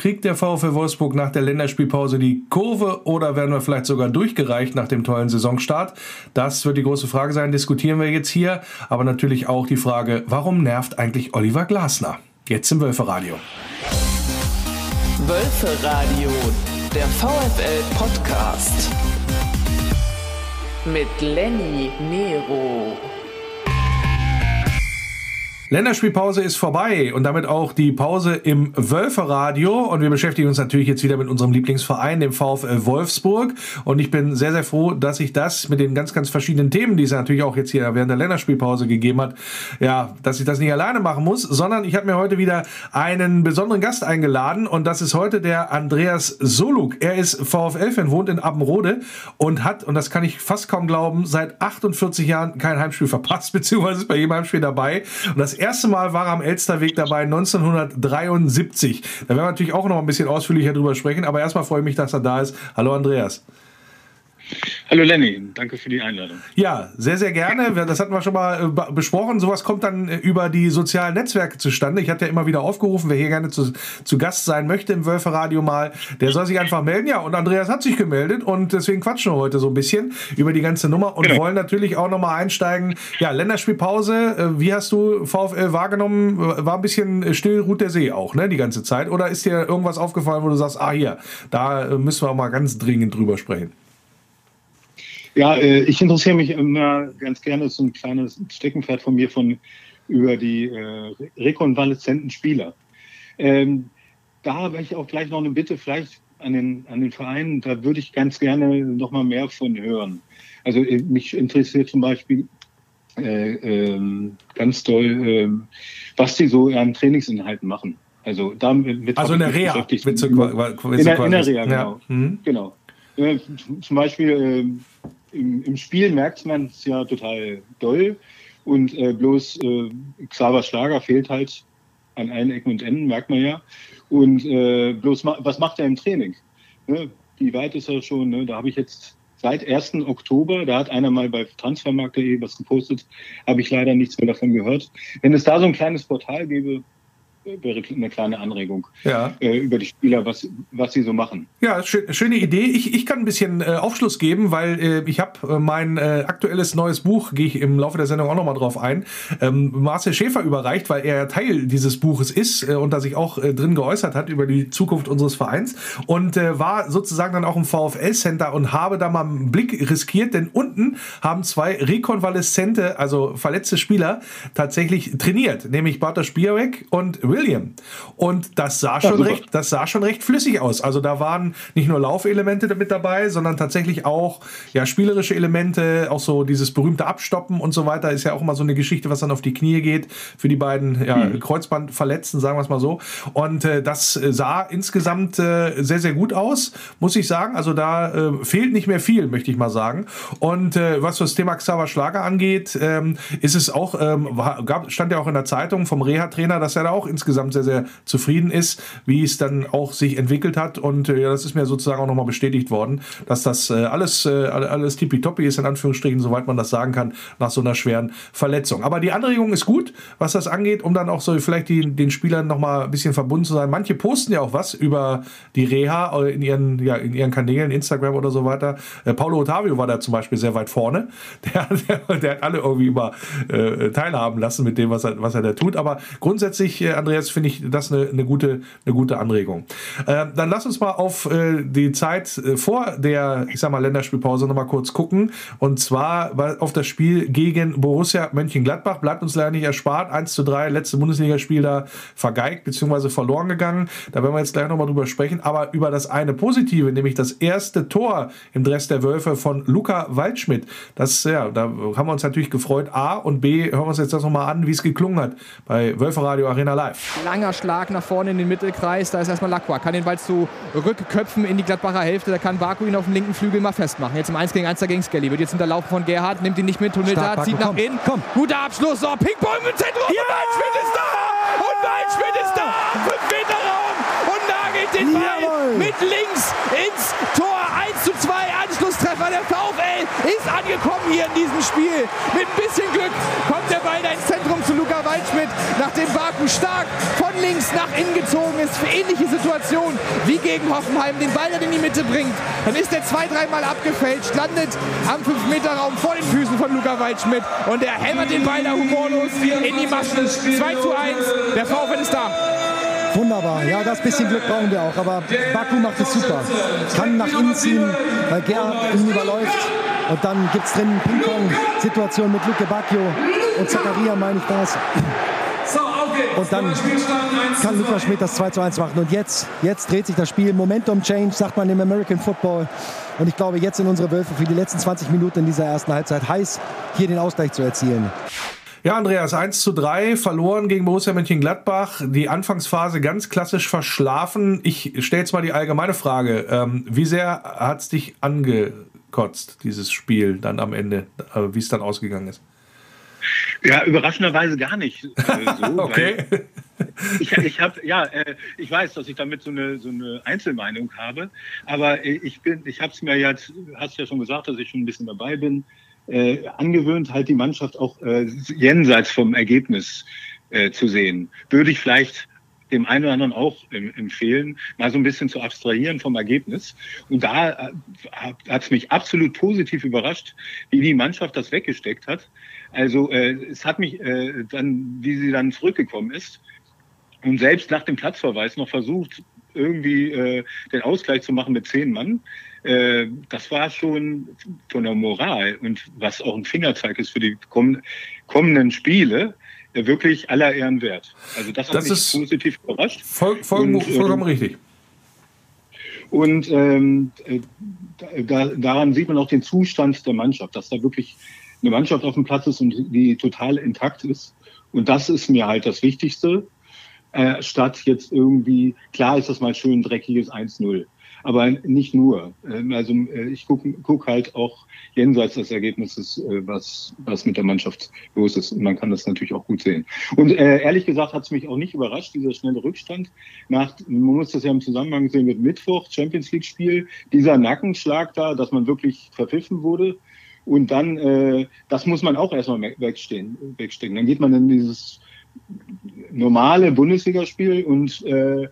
Kriegt der VfL Wolfsburg nach der Länderspielpause die Kurve oder werden wir vielleicht sogar durchgereicht nach dem tollen Saisonstart? Das wird die große Frage sein, diskutieren wir jetzt hier. Aber natürlich auch die Frage, warum nervt eigentlich Oliver Glasner? Jetzt im Wölferadio. Wölferadio, der VfL-Podcast. Mit Lenny Nero. Länderspielpause ist vorbei und damit auch die Pause im Wölferadio. Und wir beschäftigen uns natürlich jetzt wieder mit unserem Lieblingsverein, dem VfL Wolfsburg. Und ich bin sehr, sehr froh, dass ich das mit den ganz, ganz verschiedenen Themen, die es natürlich auch jetzt hier während der Länderspielpause gegeben hat, ja, dass ich das nicht alleine machen muss, sondern ich habe mir heute wieder einen besonderen Gast eingeladen. Und das ist heute der Andreas Soluk. Er ist VfL-Fan, wohnt in Appenrode und hat, und das kann ich fast kaum glauben, seit 48 Jahren kein Heimspiel verpasst, beziehungsweise ist bei jedem Heimspiel dabei. Und das erste Mal war er am Elsterweg dabei 1973. Da werden wir natürlich auch noch ein bisschen ausführlicher drüber sprechen, aber erstmal freue ich mich, dass er da ist. Hallo Andreas. Hallo Lenny, danke für die Einladung. Ja, sehr, sehr gerne. Das hatten wir schon mal äh, besprochen. Sowas kommt dann äh, über die sozialen Netzwerke zustande. Ich hatte ja immer wieder aufgerufen, wer hier gerne zu, zu Gast sein möchte im Wölferadio mal, der soll sich einfach melden. Ja, und Andreas hat sich gemeldet und deswegen quatschen wir heute so ein bisschen über die ganze Nummer und genau. wollen natürlich auch nochmal einsteigen. Ja, Länderspielpause. Äh, wie hast du VfL wahrgenommen? War ein bisschen still, ruht der See auch, ne, die ganze Zeit? Oder ist dir irgendwas aufgefallen, wo du sagst, ah, hier, da müssen wir auch mal ganz dringend drüber sprechen? Ja, äh, ich interessiere mich immer ganz gerne, das ist so ein kleines Steckenpferd von mir von über die äh, rekonvaleszenten Spieler. Ähm, da habe ich auch gleich noch eine Bitte, vielleicht an den, an den Verein, da würde ich ganz gerne noch mal mehr von hören. Also äh, mich interessiert zum Beispiel äh, ähm, ganz toll, äh, was die so an Trainingsinhalten machen. Also damit also in der Reha. So, in, der, in der Reha, genau. Ja. Mhm. genau. Äh, zum Beispiel ähm, im, im Spiel merkt man es ja total doll. Und äh, bloß äh, Xaver Schlager fehlt halt an allen Ecken und Enden, merkt man ja. Und äh, bloß ma was macht er im Training? Ne? Wie weit ist er schon? Ne? Da habe ich jetzt seit 1. Oktober, da hat einer mal bei transfermarkt.de was gepostet, habe ich leider nichts mehr davon gehört. Wenn es da so ein kleines Portal gäbe, wäre eine kleine Anregung ja. äh, über die Spieler, was, was sie so machen. Ja, schön, schöne Idee. Ich, ich kann ein bisschen äh, Aufschluss geben, weil äh, ich habe äh, mein äh, aktuelles neues Buch, gehe ich im Laufe der Sendung auch nochmal drauf ein, ähm, Marcel Schäfer überreicht, weil er Teil dieses Buches ist äh, und da sich auch drin geäußert hat über die Zukunft unseres Vereins und war sozusagen dann auch im VfL-Center und habe da mal einen Blick riskiert, denn unten haben zwei rekonvaleszente, also verletzte Spieler tatsächlich trainiert, nämlich Bartosz Białek und William. Und das sah schon ja, recht, das sah schon recht flüssig aus. Also da waren nicht nur Laufelemente mit dabei, sondern tatsächlich auch ja spielerische Elemente, auch so dieses berühmte Abstoppen und so weiter ist ja auch immer so eine Geschichte, was dann auf die Knie geht für die beiden ja, hm. Kreuzbandverletzten, sagen wir es mal so. Und äh, das sah insgesamt äh, sehr sehr gut aus, muss ich sagen. Also da äh, fehlt nicht mehr viel, möchte ich mal sagen. Und äh, was das Thema Xaver Schlager angeht, ähm, ist es auch ähm, gab, stand ja auch in der Zeitung vom Reha-Trainer, dass er da auch insgesamt sehr, sehr zufrieden ist, wie es dann auch sich entwickelt hat. Und äh, ja, das ist mir sozusagen auch nochmal bestätigt worden, dass das äh, alles, äh, alles tippitoppi ist, in Anführungsstrichen, soweit man das sagen kann, nach so einer schweren Verletzung. Aber die Anregung ist gut, was das angeht, um dann auch so vielleicht die, den Spielern nochmal ein bisschen verbunden zu sein. Manche posten ja auch was über die Reha in ihren, ja, in ihren Kanälen, Instagram oder so weiter. Äh, Paulo Ottavio war da zum Beispiel sehr weit vorne. Der, der, der hat alle irgendwie immer äh, teilhaben lassen mit dem, was er, was er da tut. Aber grundsätzlich, äh, Andreas, finde ich das eine, eine, gute, eine gute Anregung. Äh, dann lass uns mal auf äh, die Zeit äh, vor der, ich sag mal, Länderspielpause nochmal kurz gucken. Und zwar auf das Spiel gegen Borussia Mönchengladbach. Bleibt uns leider nicht erspart. 1 zu 3, letzte Bundesligaspiel da vergeigt bzw. verloren gegangen. Da werden wir jetzt gleich nochmal drüber sprechen. Aber über das eine Positive, nämlich das erste Tor im Dress der Wölfe von Luca Waldschmidt. Das, ja, da haben wir uns natürlich gefreut. A und B, hören wir uns jetzt das nochmal an, wie es geklungen hat bei Wölfe Radio Arena Live langer Schlag nach vorne in den Mittelkreis. Da ist erstmal Lacroix. Kann den Ball zu Rückköpfen in die Gladbacher Hälfte. Da kann Baku ihn auf dem linken Flügel mal festmachen. Jetzt im 1 gegen 1 gegen Skelly. Wird jetzt unterlaufen von Gerhard. Nimmt ihn nicht mit. Tunnelt da, zieht nach innen. Komm. Guter Abschluss. So, Ping-Pong im Zentrum. Ja! Und Waldschmidt ist da. Und Waldschmidt ist da. Fünf Meter Raum. Und nagelt den Ball Jawohl. mit links ins Tor. 1 zu 2. Anschlusstreffer der VfL ist angekommen hier in diesem Spiel. Mit ein bisschen Glück kommt der Ball da ins Zentrum zu Luca Waldschmidt, nachdem Baku stark von links nach innen gezogen ist. Für ähnliche Situation wie gegen Hoffenheim den Ball dann in die Mitte bringt. Dann ist er zwei, dreimal abgefälscht, landet am 5-Meter-Raum vor den Füßen von Luca Waldschmidt und er hämmert den Ball da humorlos in die Maschen. 2 zu 1, der VfL ist da. Wunderbar, ja, das bisschen Glück brauchen wir auch. Aber Baku macht es super. Kann nach innen ziehen, weil Gerhard ihn überläuft. Und dann gibt es drin Ping-Pong-Situation mit Luke Bacchio und Zakaria, meine ich das. Und dann kann Lukas Schmidt das 2 zu 1 machen. Und jetzt, jetzt dreht sich das Spiel. Momentum Change, sagt man im American Football. Und ich glaube, jetzt sind unsere Wölfe für die letzten 20 Minuten in dieser ersten Halbzeit heiß, hier den Ausgleich zu erzielen. Ja, Andreas, 1 zu 3, verloren gegen Borussia Mönchengladbach. Die Anfangsphase ganz klassisch verschlafen. Ich stelle jetzt mal die allgemeine Frage. Ähm, wie sehr hat es dich angekotzt, dieses Spiel dann am Ende, äh, wie es dann ausgegangen ist? Ja, überraschenderweise gar nicht äh, so. okay. Ich, ich habe, ja, äh, ich weiß, dass ich damit so eine, so eine Einzelmeinung habe, aber äh, ich bin, ich habe es mir jetzt, hast ja schon gesagt, dass ich schon ein bisschen dabei bin äh, angewöhnt, halt die Mannschaft auch äh, jenseits vom Ergebnis äh, zu sehen. Würde ich vielleicht dem einen oder anderen auch empfehlen, mal so ein bisschen zu abstrahieren vom Ergebnis. Und da äh, hat es mich absolut positiv überrascht, wie die Mannschaft das weggesteckt hat. Also äh, es hat mich äh, dann, wie sie dann zurückgekommen ist und selbst nach dem Platzverweis noch versucht, irgendwie äh, den Ausgleich zu machen mit zehn Mann. Äh, das war schon von der Moral und was auch ein Fingerzeig ist für die kommenden Spiele, äh, wirklich aller Ehren wert. Also das, das hat mich ist positiv überrascht. Voll, voll, und, vollkommen äh, richtig. Und ähm, äh, da, daran sieht man auch den Zustand der Mannschaft, dass da wirklich eine Mannschaft auf dem Platz ist und die total intakt ist. Und das ist mir halt das Wichtigste, äh, statt jetzt irgendwie, klar ist das mal schön dreckiges 1-0 aber nicht nur. Ähm, also äh, ich gucke guck halt auch jenseits des Ergebnisses, äh, was, was mit der Mannschaft los ist. Und man kann das natürlich auch gut sehen. Und äh, ehrlich gesagt hat es mich auch nicht überrascht, dieser schnelle Rückstand. Nach, man muss das ja im Zusammenhang sehen mit Mittwoch, Champions League-Spiel, dieser Nackenschlag da, dass man wirklich verpfiffen wurde. Und dann, äh, das muss man auch erstmal wegstehen, wegstecken. Dann geht man in dieses normale Bundesligaspiel und äh,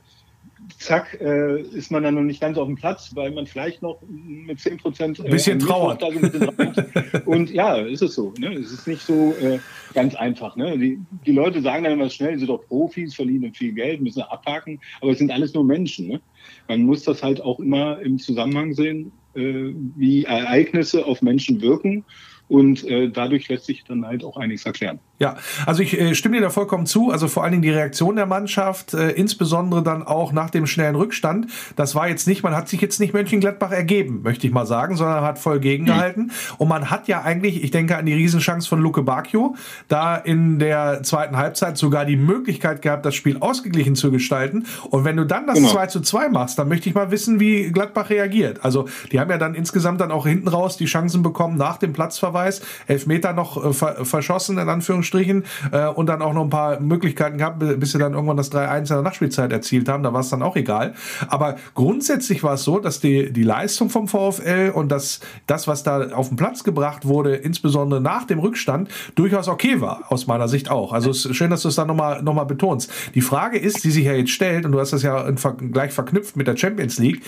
zack, äh, ist man dann noch nicht ganz auf dem Platz, weil man vielleicht noch mit 10 Prozent. Äh, bisschen trauert. und ja, ist es so. Ne? Es ist nicht so äh, ganz einfach. Ne? Die, die Leute sagen dann immer schnell, sie sind doch Profis, verdienen viel Geld, müssen abhaken, aber es sind alles nur Menschen. Ne? Man muss das halt auch immer im Zusammenhang sehen, äh, wie Ereignisse auf Menschen wirken. Und äh, dadurch lässt sich dann halt auch einiges erklären. Ja, also ich äh, stimme dir da vollkommen zu. Also vor allen Dingen die Reaktion der Mannschaft, äh, insbesondere dann auch nach dem schnellen Rückstand. Das war jetzt nicht, man hat sich jetzt nicht Mönchengladbach ergeben, möchte ich mal sagen, sondern hat voll gegengehalten. Mhm. Und man hat ja eigentlich, ich denke an die Riesenchance von Luke Bacchio, da in der zweiten Halbzeit sogar die Möglichkeit gehabt, das Spiel ausgeglichen zu gestalten. Und wenn du dann das genau. 2 zu 2 machst, dann möchte ich mal wissen, wie Gladbach reagiert. Also die haben ja dann insgesamt dann auch hinten raus die Chancen bekommen nach dem Platzverweis. Elfmeter noch äh, ver verschossen, in Anführungsstrichen äh, und dann auch noch ein paar Möglichkeiten gehabt, bis sie dann irgendwann das 3-1 in der Nachspielzeit erzielt haben. Da war es dann auch egal. Aber grundsätzlich war es so, dass die, die Leistung vom VfL und das, das, was da auf den Platz gebracht wurde, insbesondere nach dem Rückstand, durchaus okay war, aus meiner Sicht auch. Also es ist schön, dass du es da nochmal noch mal betonst. Die Frage ist, die sich ja jetzt stellt, und du hast das ja gleich verknüpft mit der Champions League,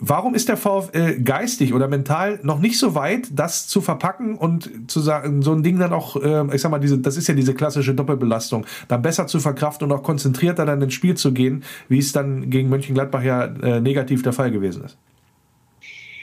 warum ist der VfL geistig oder mental noch nicht so weit, das zu verpacken und zu sagen, so ein Ding dann auch, äh, ich sag mal, diese, das ist ja diese klassische Doppelbelastung, dann besser zu verkraften und auch konzentrierter dann ins Spiel zu gehen, wie es dann gegen Mönchengladbach ja äh, negativ der Fall gewesen ist.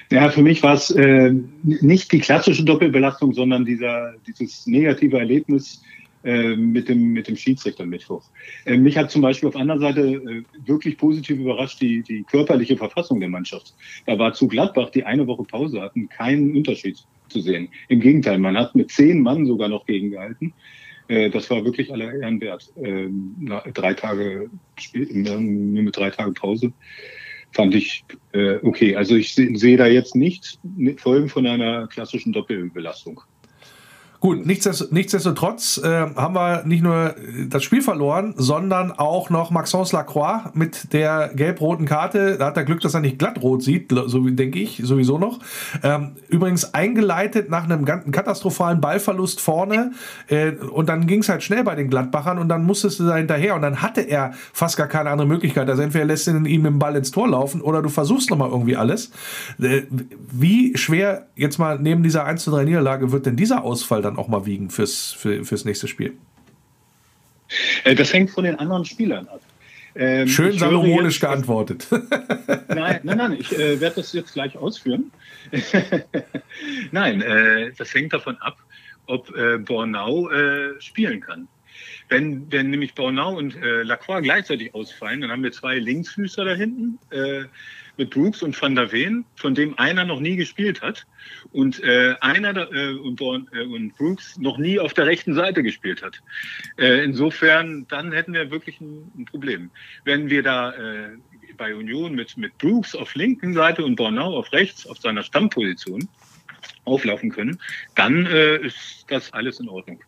Ja, für mich war es äh, nicht die klassische Doppelbelastung, sondern dieser, dieses negative Erlebnis äh, mit, dem, mit dem Schiedsrichter Mittwoch. Äh, mich hat zum Beispiel auf der anderen Seite äh, wirklich positiv überrascht die, die körperliche Verfassung der Mannschaft. Da war zu Gladbach, die eine Woche Pause hatten, keinen Unterschied zu sehen. Im Gegenteil, man hat mit zehn Mann sogar noch gegengehalten. Äh, das war wirklich aller Ehren wert. Ähm, drei Tage, nur mit drei Tagen Pause fand ich äh, okay. Also ich sehe da jetzt nicht Folgen von einer klassischen Doppelbelastung. Gut, nichtsdestotrotz äh, haben wir nicht nur das Spiel verloren, sondern auch noch Maxence Lacroix mit der gelb-roten Karte. Da hat er Glück, dass er nicht glattrot sieht, so denke ich, sowieso noch. Ähm, übrigens eingeleitet nach einem katastrophalen Ballverlust vorne äh, und dann ging es halt schnell bei den Gladbachern und dann musstest du da hinterher und dann hatte er fast gar keine andere Möglichkeit. Also entweder lässt du ihn mit dem Ball ins Tor laufen oder du versuchst nochmal irgendwie alles. Äh, wie schwer jetzt mal neben dieser 1 zu 3 Niederlage wird denn dieser Ausfall dann auch mal wiegen fürs, für, fürs nächste Spiel? Äh, das hängt von den anderen Spielern ab. Ähm, Schön salomonisch jetzt, geantwortet. Nein, nein, nein, ich äh, werde das jetzt gleich ausführen. nein, äh, das hängt davon ab, ob äh, Bornau äh, spielen kann. Wenn, wenn nämlich Bornau und äh, Lacroix gleichzeitig ausfallen, dann haben wir zwei Linksfüßer da hinten mit Brooks und Van der Veen, von dem einer noch nie gespielt hat und äh, einer äh, und, äh, und Brooks noch nie auf der rechten Seite gespielt hat. Äh, insofern, dann hätten wir wirklich ein, ein Problem. Wenn wir da äh, bei Union mit, mit Brooks auf linken Seite und Bornau auf rechts auf seiner Stammposition auflaufen können, dann äh, ist das alles in Ordnung.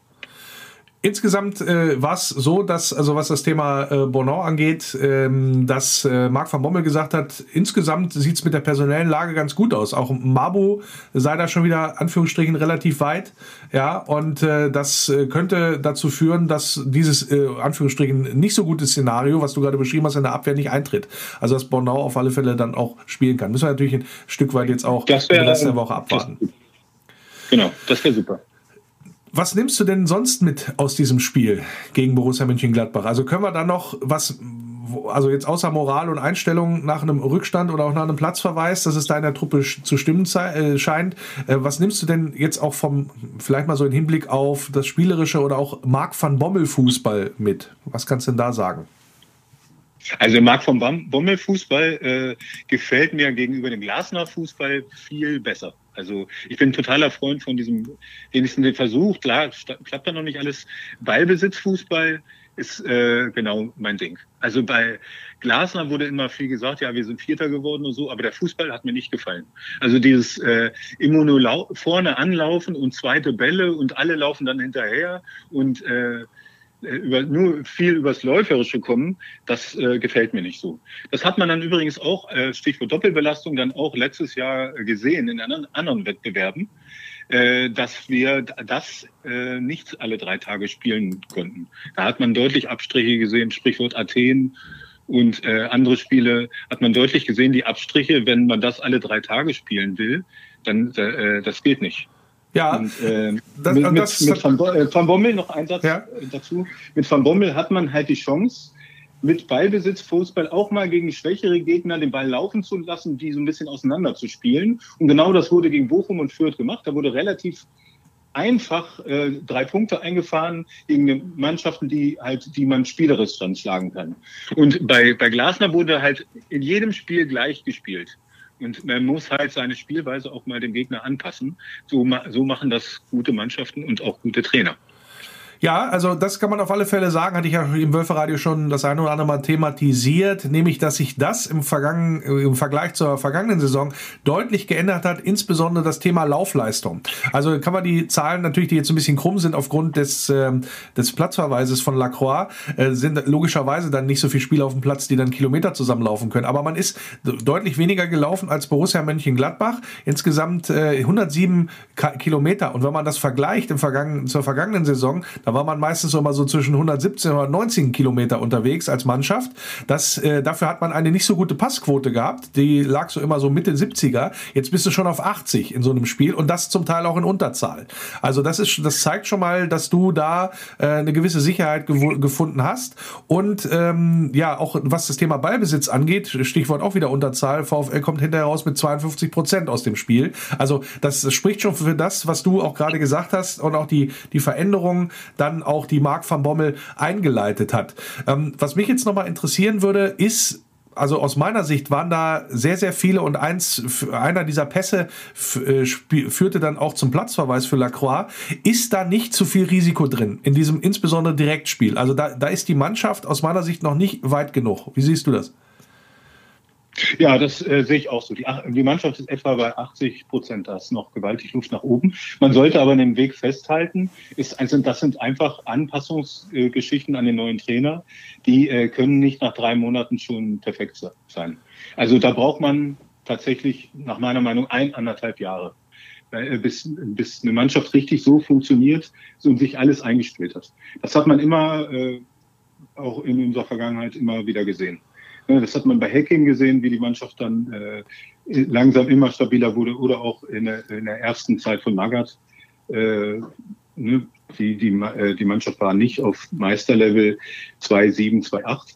Insgesamt äh, war es so, dass, also was das Thema äh, Bonan angeht, ähm, dass äh, Marc van Bommel gesagt hat, insgesamt sieht es mit der personellen Lage ganz gut aus. Auch Mabu sei da schon wieder, Anführungsstrichen, relativ weit. Ja, und äh, das äh, könnte dazu führen, dass dieses, äh, Anführungsstrichen, nicht so gute Szenario, was du gerade beschrieben hast, in der Abwehr nicht eintritt. Also dass Bonan auf alle Fälle dann auch spielen kann. Müssen wir natürlich ein Stück weit jetzt auch das wär, den Rest der Woche abwarten. Das, genau, das wäre super. Was nimmst du denn sonst mit aus diesem Spiel gegen Borussia Mönchengladbach? Also können wir da noch was, also jetzt außer Moral und Einstellung nach einem Rückstand oder auch nach einem Platzverweis, dass es da in der Truppe zu stimmen äh, scheint, äh, was nimmst du denn jetzt auch vom, vielleicht mal so im Hinblick auf das Spielerische oder auch Marc van Bommel Fußball mit? Was kannst du denn da sagen? Also Marc von Bommel Fußball äh, gefällt mir gegenüber dem Glasner Fußball viel besser. Also ich bin totaler Freund von diesem, wenigstens den Versuch, klar, klappt da noch nicht alles. Ballbesitzfußball ist äh, genau mein Ding. Also bei Glasner wurde immer viel gesagt, ja, wir sind Vierter geworden und so, aber der Fußball hat mir nicht gefallen. Also dieses äh, immer nur vorne anlaufen und zweite Bälle und alle laufen dann hinterher und äh, über, nur viel übers Läuferische kommen, das äh, gefällt mir nicht so. Das hat man dann übrigens auch, äh, Stichwort Doppelbelastung, dann auch letztes Jahr gesehen in anderen, anderen Wettbewerben, äh, dass wir das äh, nicht alle drei Tage spielen konnten. Da hat man deutlich Abstriche gesehen, Sprichwort Athen und äh, andere Spiele hat man deutlich gesehen, die Abstriche, wenn man das alle drei Tage spielen will, dann äh, das geht nicht. Ja, und, äh, das, mit, das, mit, Van, äh, Van, Bommel noch ein Satz ja. dazu. Mit Van Bommel hat man halt die Chance, mit Ballbesitz Fußball auch mal gegen schwächere Gegner den Ball laufen zu lassen, die so ein bisschen auseinander zu spielen. Und genau das wurde gegen Bochum und Fürth gemacht. Da wurde relativ einfach äh, drei Punkte eingefahren gegen Mannschaften, die halt, die man spielerisch dann schlagen kann. Und bei, bei Glasner wurde halt in jedem Spiel gleich gespielt. Und man muss halt seine Spielweise auch mal dem Gegner anpassen. So, so machen das gute Mannschaften und auch gute Trainer. Ja, also das kann man auf alle Fälle sagen, hatte ich ja im Wölferadio schon das eine oder andere Mal thematisiert, nämlich dass sich das im, Vergangen, im Vergleich zur vergangenen Saison deutlich geändert hat, insbesondere das Thema Laufleistung. Also kann man die Zahlen natürlich, die jetzt ein bisschen krumm sind aufgrund des, äh, des Platzverweises von Lacroix, äh, sind logischerweise dann nicht so viele Spieler auf dem Platz, die dann Kilometer zusammenlaufen können. Aber man ist deutlich weniger gelaufen als Borussia Mönchengladbach. Insgesamt äh, 107 Ka Kilometer. Und wenn man das vergleicht im Vergangen, zur vergangenen Saison, da war man meistens mal so zwischen 117 und 119 Kilometer unterwegs als Mannschaft. Das, äh, dafür hat man eine nicht so gute Passquote gehabt. Die lag so immer so Mitte 70er. Jetzt bist du schon auf 80 in so einem Spiel und das zum Teil auch in Unterzahl. Also das ist, das zeigt schon mal, dass du da äh, eine gewisse Sicherheit gefunden hast. Und ähm, ja, auch was das Thema Ballbesitz angeht, Stichwort auch wieder Unterzahl, VfL kommt hinterher raus mit 52 Prozent aus dem Spiel. Also das spricht schon für das, was du auch gerade gesagt hast und auch die, die Veränderungen dann auch die Mark van Bommel eingeleitet hat. Ähm, was mich jetzt nochmal interessieren würde, ist, also aus meiner Sicht waren da sehr, sehr viele und eins, einer dieser Pässe äh, führte dann auch zum Platzverweis für Lacroix. Ist da nicht zu viel Risiko drin in diesem insbesondere Direktspiel? Also da, da ist die Mannschaft aus meiner Sicht noch nicht weit genug. Wie siehst du das? Ja, das äh, sehe ich auch so. Die, die, Mannschaft ist etwa bei 80 Prozent. Da ist noch gewaltig Luft nach oben. Man sollte aber an dem Weg festhalten. Ist, also das sind einfach Anpassungsgeschichten an den neuen Trainer. Die äh, können nicht nach drei Monaten schon perfekt sein. Also da braucht man tatsächlich nach meiner Meinung ein, anderthalb Jahre, äh, bis, bis eine Mannschaft richtig so funktioniert und sich alles eingespielt hat. Das hat man immer, äh, auch in unserer Vergangenheit immer wieder gesehen. Das hat man bei Hacking gesehen, wie die Mannschaft dann äh, langsam immer stabiler wurde oder auch in der, in der ersten Zeit von Magath. Äh, ne, die, die, äh, die Mannschaft war nicht auf Meisterlevel 2,7, 2,8.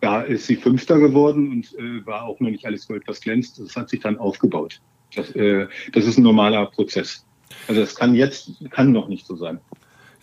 Da ist sie Fünfter geworden und äh, war auch noch nicht alles Gold, was glänzt. Das hat sich dann aufgebaut. Das, äh, das ist ein normaler Prozess. Also das kann jetzt, kann noch nicht so sein.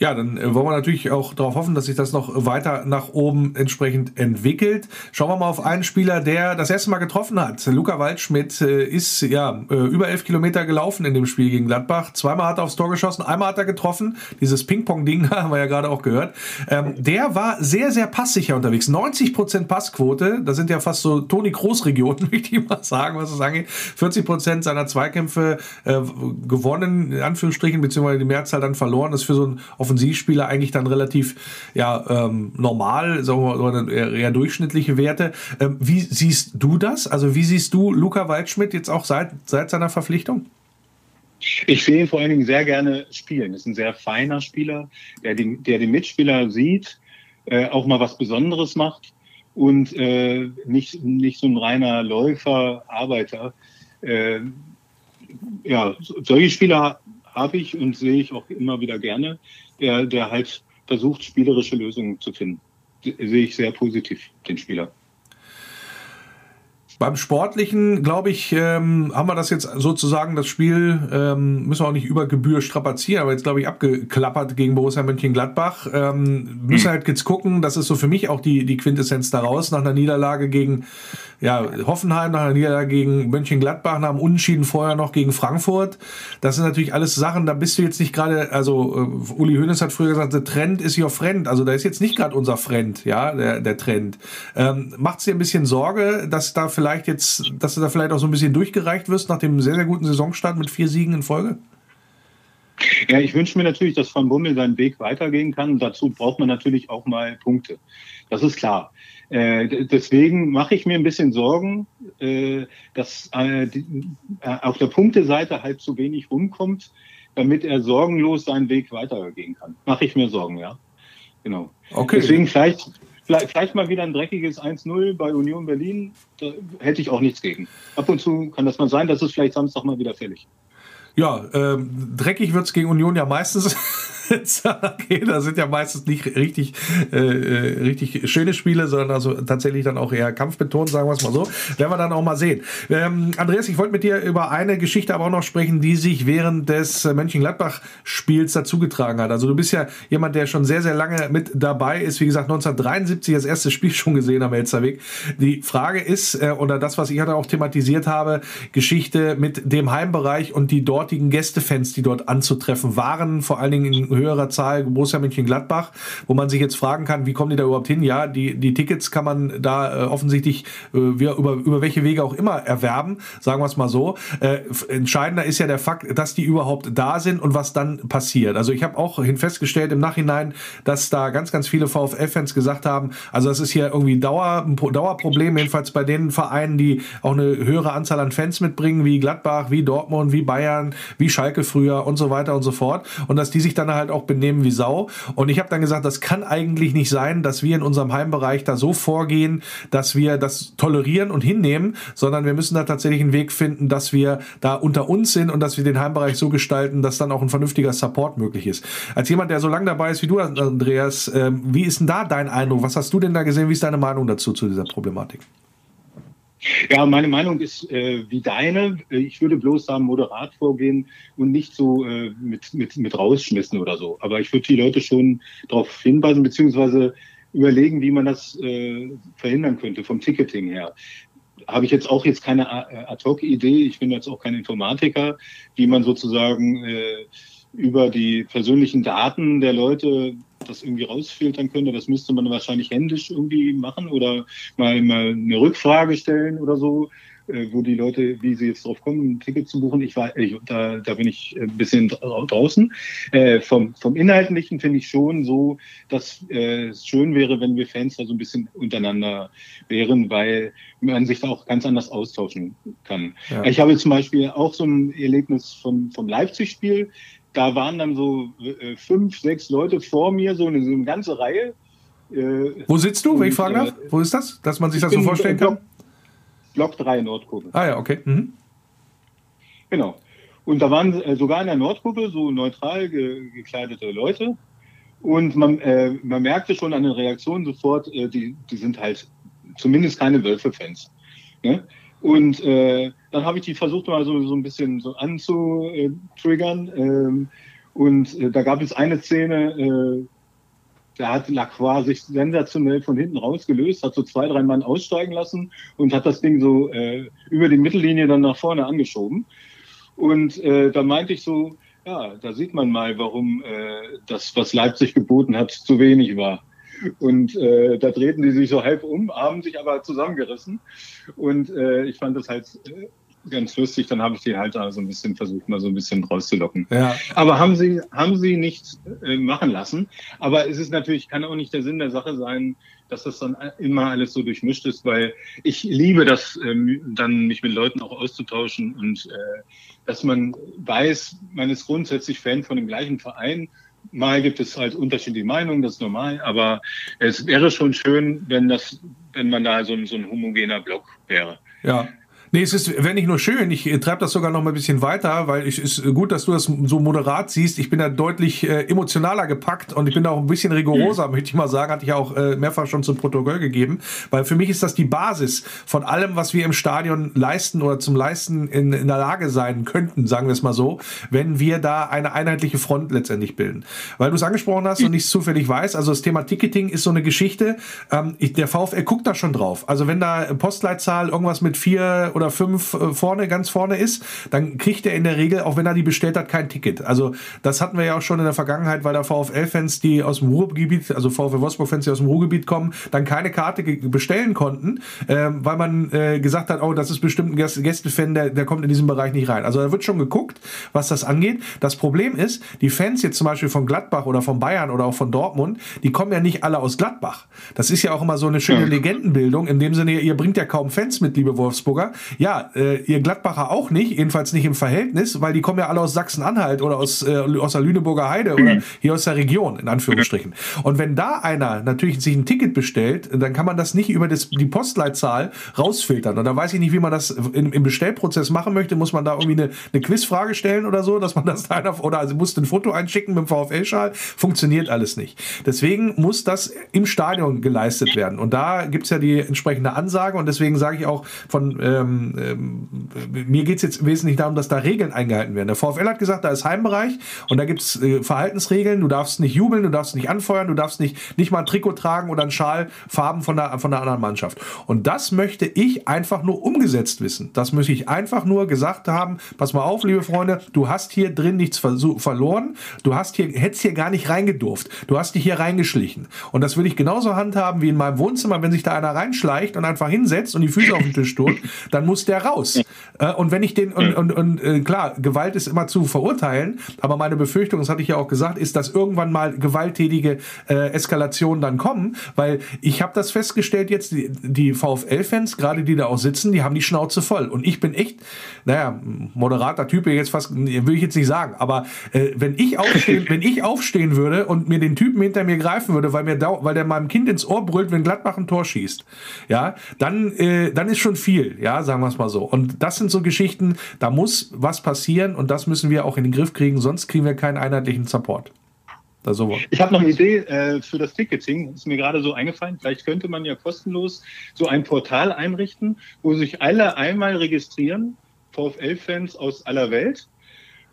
Ja, dann äh, wollen wir natürlich auch darauf hoffen, dass sich das noch weiter nach oben entsprechend entwickelt. Schauen wir mal auf einen Spieler, der das erste Mal getroffen hat. Luca Waldschmidt äh, ist ja äh, über elf Kilometer gelaufen in dem Spiel gegen Gladbach. Zweimal hat er aufs Tor geschossen, einmal hat er getroffen. Dieses Ping-Pong-Ding haben wir ja gerade auch gehört. Ähm, der war sehr, sehr passsicher unterwegs. 90 Prozent Passquote. Das sind ja fast so Toni Kroos-Regionen, möchte ich mal sagen, was es angeht. 40 Prozent seiner Zweikämpfe gewonnen, in Anführungsstrichen, beziehungsweise die Mehrzahl dann verloren. Das ist für so ein Offensivspieler eigentlich dann relativ ja, ähm, normal, sagen wir mal, eher, durchschnittliche Werte. Ähm, wie siehst du das? Also wie siehst du Luca Waldschmidt jetzt auch seit, seit seiner Verpflichtung? Ich sehe ihn vor allen Dingen sehr gerne spielen. Ist ein sehr feiner Spieler, der den, der den Mitspieler sieht, äh, auch mal was Besonderes macht und äh, nicht, nicht so ein reiner Läufer, Arbeiter. Äh, ja, solche Spieler habe ich und sehe ich auch immer wieder gerne der, der halt versucht, spielerische Lösungen zu finden. Sehe ich sehr positiv, den Spieler. Beim Sportlichen, glaube ich, ähm, haben wir das jetzt sozusagen, das Spiel, ähm, müssen wir auch nicht über Gebühr strapazieren, aber jetzt, glaube ich, abgeklappert gegen Borussia Mönchengladbach. Ähm, müssen halt jetzt gucken, das ist so für mich auch die, die Quintessenz daraus, nach einer Niederlage gegen ja, Hoffenheim, nach einer Niederlage gegen Mönchengladbach, nach einem Unentschieden vorher noch gegen Frankfurt. Das sind natürlich alles Sachen, da bist du jetzt nicht gerade, also uh, Uli Hoeneß hat früher gesagt, der Trend ist your friend, also da ist jetzt nicht gerade unser Friend, ja, der, der Trend. Ähm, Macht es dir ein bisschen Sorge, dass da vielleicht jetzt, dass du da vielleicht auch so ein bisschen durchgereicht wirst nach dem sehr, sehr guten Saisonstart mit vier Siegen in Folge? Ja, ich wünsche mir natürlich, dass Van Bummel seinen Weg weitergehen kann. dazu braucht man natürlich auch mal Punkte. Das ist klar. Äh, deswegen mache ich mir ein bisschen Sorgen, äh, dass äh, die, äh, auf der Punkteseite halt zu wenig rumkommt, damit er sorgenlos seinen Weg weitergehen kann. Mache ich mir Sorgen, ja. Genau. Okay. Deswegen vielleicht, Vielleicht, vielleicht mal wieder ein dreckiges 1-0 bei Union Berlin, da hätte ich auch nichts gegen. Ab und zu kann das mal sein, das ist vielleicht Samstag mal wieder fällig. Ja, ähm, dreckig wird's gegen Union ja meistens. okay, da sind ja meistens nicht richtig, äh, äh, richtig schöne Spiele, sondern also tatsächlich dann auch eher kampfbetont, sagen wir es mal so. Werden wir dann auch mal sehen. Ähm, Andreas, ich wollte mit dir über eine Geschichte aber auch noch sprechen, die sich während des Mönchengladbach-Spiels dazugetragen hat. Also du bist ja jemand, der schon sehr, sehr lange mit dabei ist. Wie gesagt, 1973 das erste Spiel schon gesehen am Elsterweg. Die Frage ist, äh, oder das, was ich hatte auch thematisiert habe, Geschichte mit dem Heimbereich und die dortigen Gästefans, die dort anzutreffen waren, vor allen Dingen in höherer Zahl Borussia Mönchengladbach, wo man sich jetzt fragen kann, wie kommen die da überhaupt hin? Ja, die, die Tickets kann man da äh, offensichtlich äh, über, über welche Wege auch immer erwerben, sagen wir es mal so. Äh, entscheidender ist ja der Fakt, dass die überhaupt da sind und was dann passiert. Also ich habe auch hin festgestellt im Nachhinein, dass da ganz, ganz viele VfL-Fans gesagt haben, also das ist hier irgendwie Dauer, ein Dauerproblem, jedenfalls bei den Vereinen, die auch eine höhere Anzahl an Fans mitbringen, wie Gladbach, wie Dortmund, wie Bayern, wie Schalke früher und so weiter und so fort. Und dass die sich dann halt auch benehmen wie Sau. Und ich habe dann gesagt, das kann eigentlich nicht sein, dass wir in unserem Heimbereich da so vorgehen, dass wir das tolerieren und hinnehmen, sondern wir müssen da tatsächlich einen Weg finden, dass wir da unter uns sind und dass wir den Heimbereich so gestalten, dass dann auch ein vernünftiger Support möglich ist. Als jemand, der so lange dabei ist wie du, Andreas, ähm, wie ist denn da dein Eindruck? Was hast du denn da gesehen? Wie ist deine Meinung dazu, zu dieser Problematik? Ja, meine Meinung ist äh, wie deine. Ich würde bloß da moderat vorgehen und nicht so äh, mit, mit, mit rausschmissen oder so. Aber ich würde die Leute schon darauf hinweisen, beziehungsweise überlegen, wie man das äh, verhindern könnte vom Ticketing her. Habe ich jetzt auch jetzt keine äh, Ad-Hoc-Idee. Ich bin jetzt auch kein Informatiker, wie man sozusagen äh, über die persönlichen Daten der Leute das irgendwie rausfiltern könnte. Das müsste man wahrscheinlich händisch irgendwie machen oder mal, mal eine Rückfrage stellen oder so, äh, wo die Leute, wie sie jetzt drauf kommen, ein Ticket zu buchen. Ich war, ich, da, da bin ich ein bisschen draußen. Äh, vom, vom Inhaltlichen finde ich schon so, dass äh, es schön wäre, wenn wir Fans da so ein bisschen untereinander wären, weil man sich da auch ganz anders austauschen kann. Ja. Ich habe zum Beispiel auch so ein Erlebnis vom, vom Leipzig-Spiel da waren dann so äh, fünf, sechs Leute vor mir, so eine, so eine ganze Reihe. Äh, Wo sitzt du, wenn ich fragen darf? Äh, Wo ist das? Dass man sich das so vorstellen kann? Block 3 Nordkurve. Ah ja, okay. Mhm. Genau. Und da waren äh, sogar in der Nordkurve so neutral ge gekleidete Leute. Und man, äh, man merkte schon an den Reaktionen sofort, äh, die, die sind halt zumindest keine Wölfe-Fans. Ne? Und äh, dann habe ich die versucht mal so, so ein bisschen so anzutriggern. Ähm, und äh, da gab es eine Szene, äh, da hat Lacroix sich sensationell von hinten rausgelöst, hat so zwei, drei Mann aussteigen lassen und hat das Ding so äh, über die Mittellinie dann nach vorne angeschoben. Und äh, da meinte ich so, ja, da sieht man mal, warum äh, das, was Leipzig geboten hat, zu wenig war. Und äh, da drehten die sich so halb um, haben sich aber zusammengerissen. Und äh, ich fand das halt äh, ganz lustig. Dann habe ich die halt so ein bisschen versucht, mal so ein bisschen rauszulocken. Ja. Aber haben sie, haben sie nicht äh, machen lassen. Aber es ist natürlich, kann auch nicht der Sinn der Sache sein, dass das dann immer alles so durchmischt ist, weil ich liebe das, ähm, dann mich mit Leuten auch auszutauschen und äh, dass man weiß, man ist grundsätzlich Fan von dem gleichen Verein Mal gibt es halt unterschiedliche Meinungen, das ist normal, aber es wäre schon schön, wenn das, wenn man da so, so ein homogener Block wäre. Ja. Nee, es ist, wenn nicht nur schön, ich äh, treibe das sogar noch mal ein bisschen weiter, weil es ist gut, dass du das so moderat siehst. Ich bin da deutlich äh, emotionaler gepackt und ich bin da auch ein bisschen rigoroser, möchte ich mal sagen, hatte ich auch äh, mehrfach schon zum Protokoll gegeben, weil für mich ist das die Basis von allem, was wir im Stadion leisten oder zum Leisten in, in der Lage sein könnten, sagen wir es mal so, wenn wir da eine einheitliche Front letztendlich bilden. Weil du es angesprochen hast und ich es zufällig weiß, also das Thema Ticketing ist so eine Geschichte, ähm, ich, der VfL guckt da schon drauf. Also wenn da Postleitzahl irgendwas mit vier oder oder fünf äh, vorne, ganz vorne ist, dann kriegt er in der Regel, auch wenn er die bestellt hat, kein Ticket. Also das hatten wir ja auch schon in der Vergangenheit, weil da VfL-Fans, die aus dem Ruhrgebiet, also VfL Wolfsburg-Fans, die aus dem Ruhrgebiet kommen, dann keine Karte bestellen konnten, äh, weil man äh, gesagt hat, oh, das ist bestimmt ein Gästefan, der, der kommt in diesem Bereich nicht rein. Also da wird schon geguckt, was das angeht. Das Problem ist, die Fans jetzt zum Beispiel von Gladbach oder von Bayern oder auch von Dortmund, die kommen ja nicht alle aus Gladbach. Das ist ja auch immer so eine schöne Legendenbildung. In dem Sinne, ihr bringt ja kaum Fans mit, liebe Wolfsburger. Ja, äh, ihr Gladbacher auch nicht, jedenfalls nicht im Verhältnis, weil die kommen ja alle aus Sachsen-Anhalt oder aus, äh, aus der Lüneburger Heide oder hier aus der Region, in Anführungsstrichen. Und wenn da einer natürlich sich ein Ticket bestellt, dann kann man das nicht über das, die Postleitzahl rausfiltern. Und da weiß ich nicht, wie man das in, im Bestellprozess machen möchte. Muss man da irgendwie eine, eine Quizfrage stellen oder so, dass man das da einer, oder also muss ein Foto einschicken mit dem VfL-Schal. Funktioniert alles nicht. Deswegen muss das im Stadion geleistet werden. Und da gibt es ja die entsprechende Ansage und deswegen sage ich auch von ähm, ähm, mir geht es jetzt wesentlich darum, dass da Regeln eingehalten werden. Der VfL hat gesagt, da ist Heimbereich und da gibt es äh, Verhaltensregeln. Du darfst nicht jubeln, du darfst nicht anfeuern, du darfst nicht, nicht mal ein Trikot tragen oder einen Schal Farben von der, von der anderen Mannschaft. Und das möchte ich einfach nur umgesetzt wissen. Das möchte ich einfach nur gesagt haben. Pass mal auf, liebe Freunde, du hast hier drin nichts verloren. Du hast hier, hättest hier gar nicht reingedurft. Du hast dich hier reingeschlichen. Und das würde ich genauso handhaben wie in meinem Wohnzimmer, wenn sich da einer reinschleicht und einfach hinsetzt und die Füße auf den Tisch tut, dann muss der raus. Äh, und wenn ich den, und, und, und äh, klar, Gewalt ist immer zu verurteilen, aber meine Befürchtung, das hatte ich ja auch gesagt, ist, dass irgendwann mal gewalttätige äh, Eskalationen dann kommen, weil ich habe das festgestellt jetzt, die, die VfL-Fans, gerade die da auch sitzen, die haben die Schnauze voll. Und ich bin echt, naja, moderater Typ jetzt fast, will ich jetzt nicht sagen, aber äh, wenn ich aufstehen, wenn ich aufstehen würde und mir den Typen hinter mir greifen würde, weil mir weil der meinem Kind ins Ohr brüllt, wenn Gladbach ein Tor schießt, ja, dann, äh, dann ist schon viel, ja, sagen wir es mal so. Und das sind so Geschichten, da muss was passieren und das müssen wir auch in den Griff kriegen, sonst kriegen wir keinen einheitlichen Support. So. Ich habe noch eine Idee äh, für das Ticketing, ist mir gerade so eingefallen. Vielleicht könnte man ja kostenlos so ein Portal einrichten, wo sich alle einmal registrieren, VfL-Fans aus aller Welt.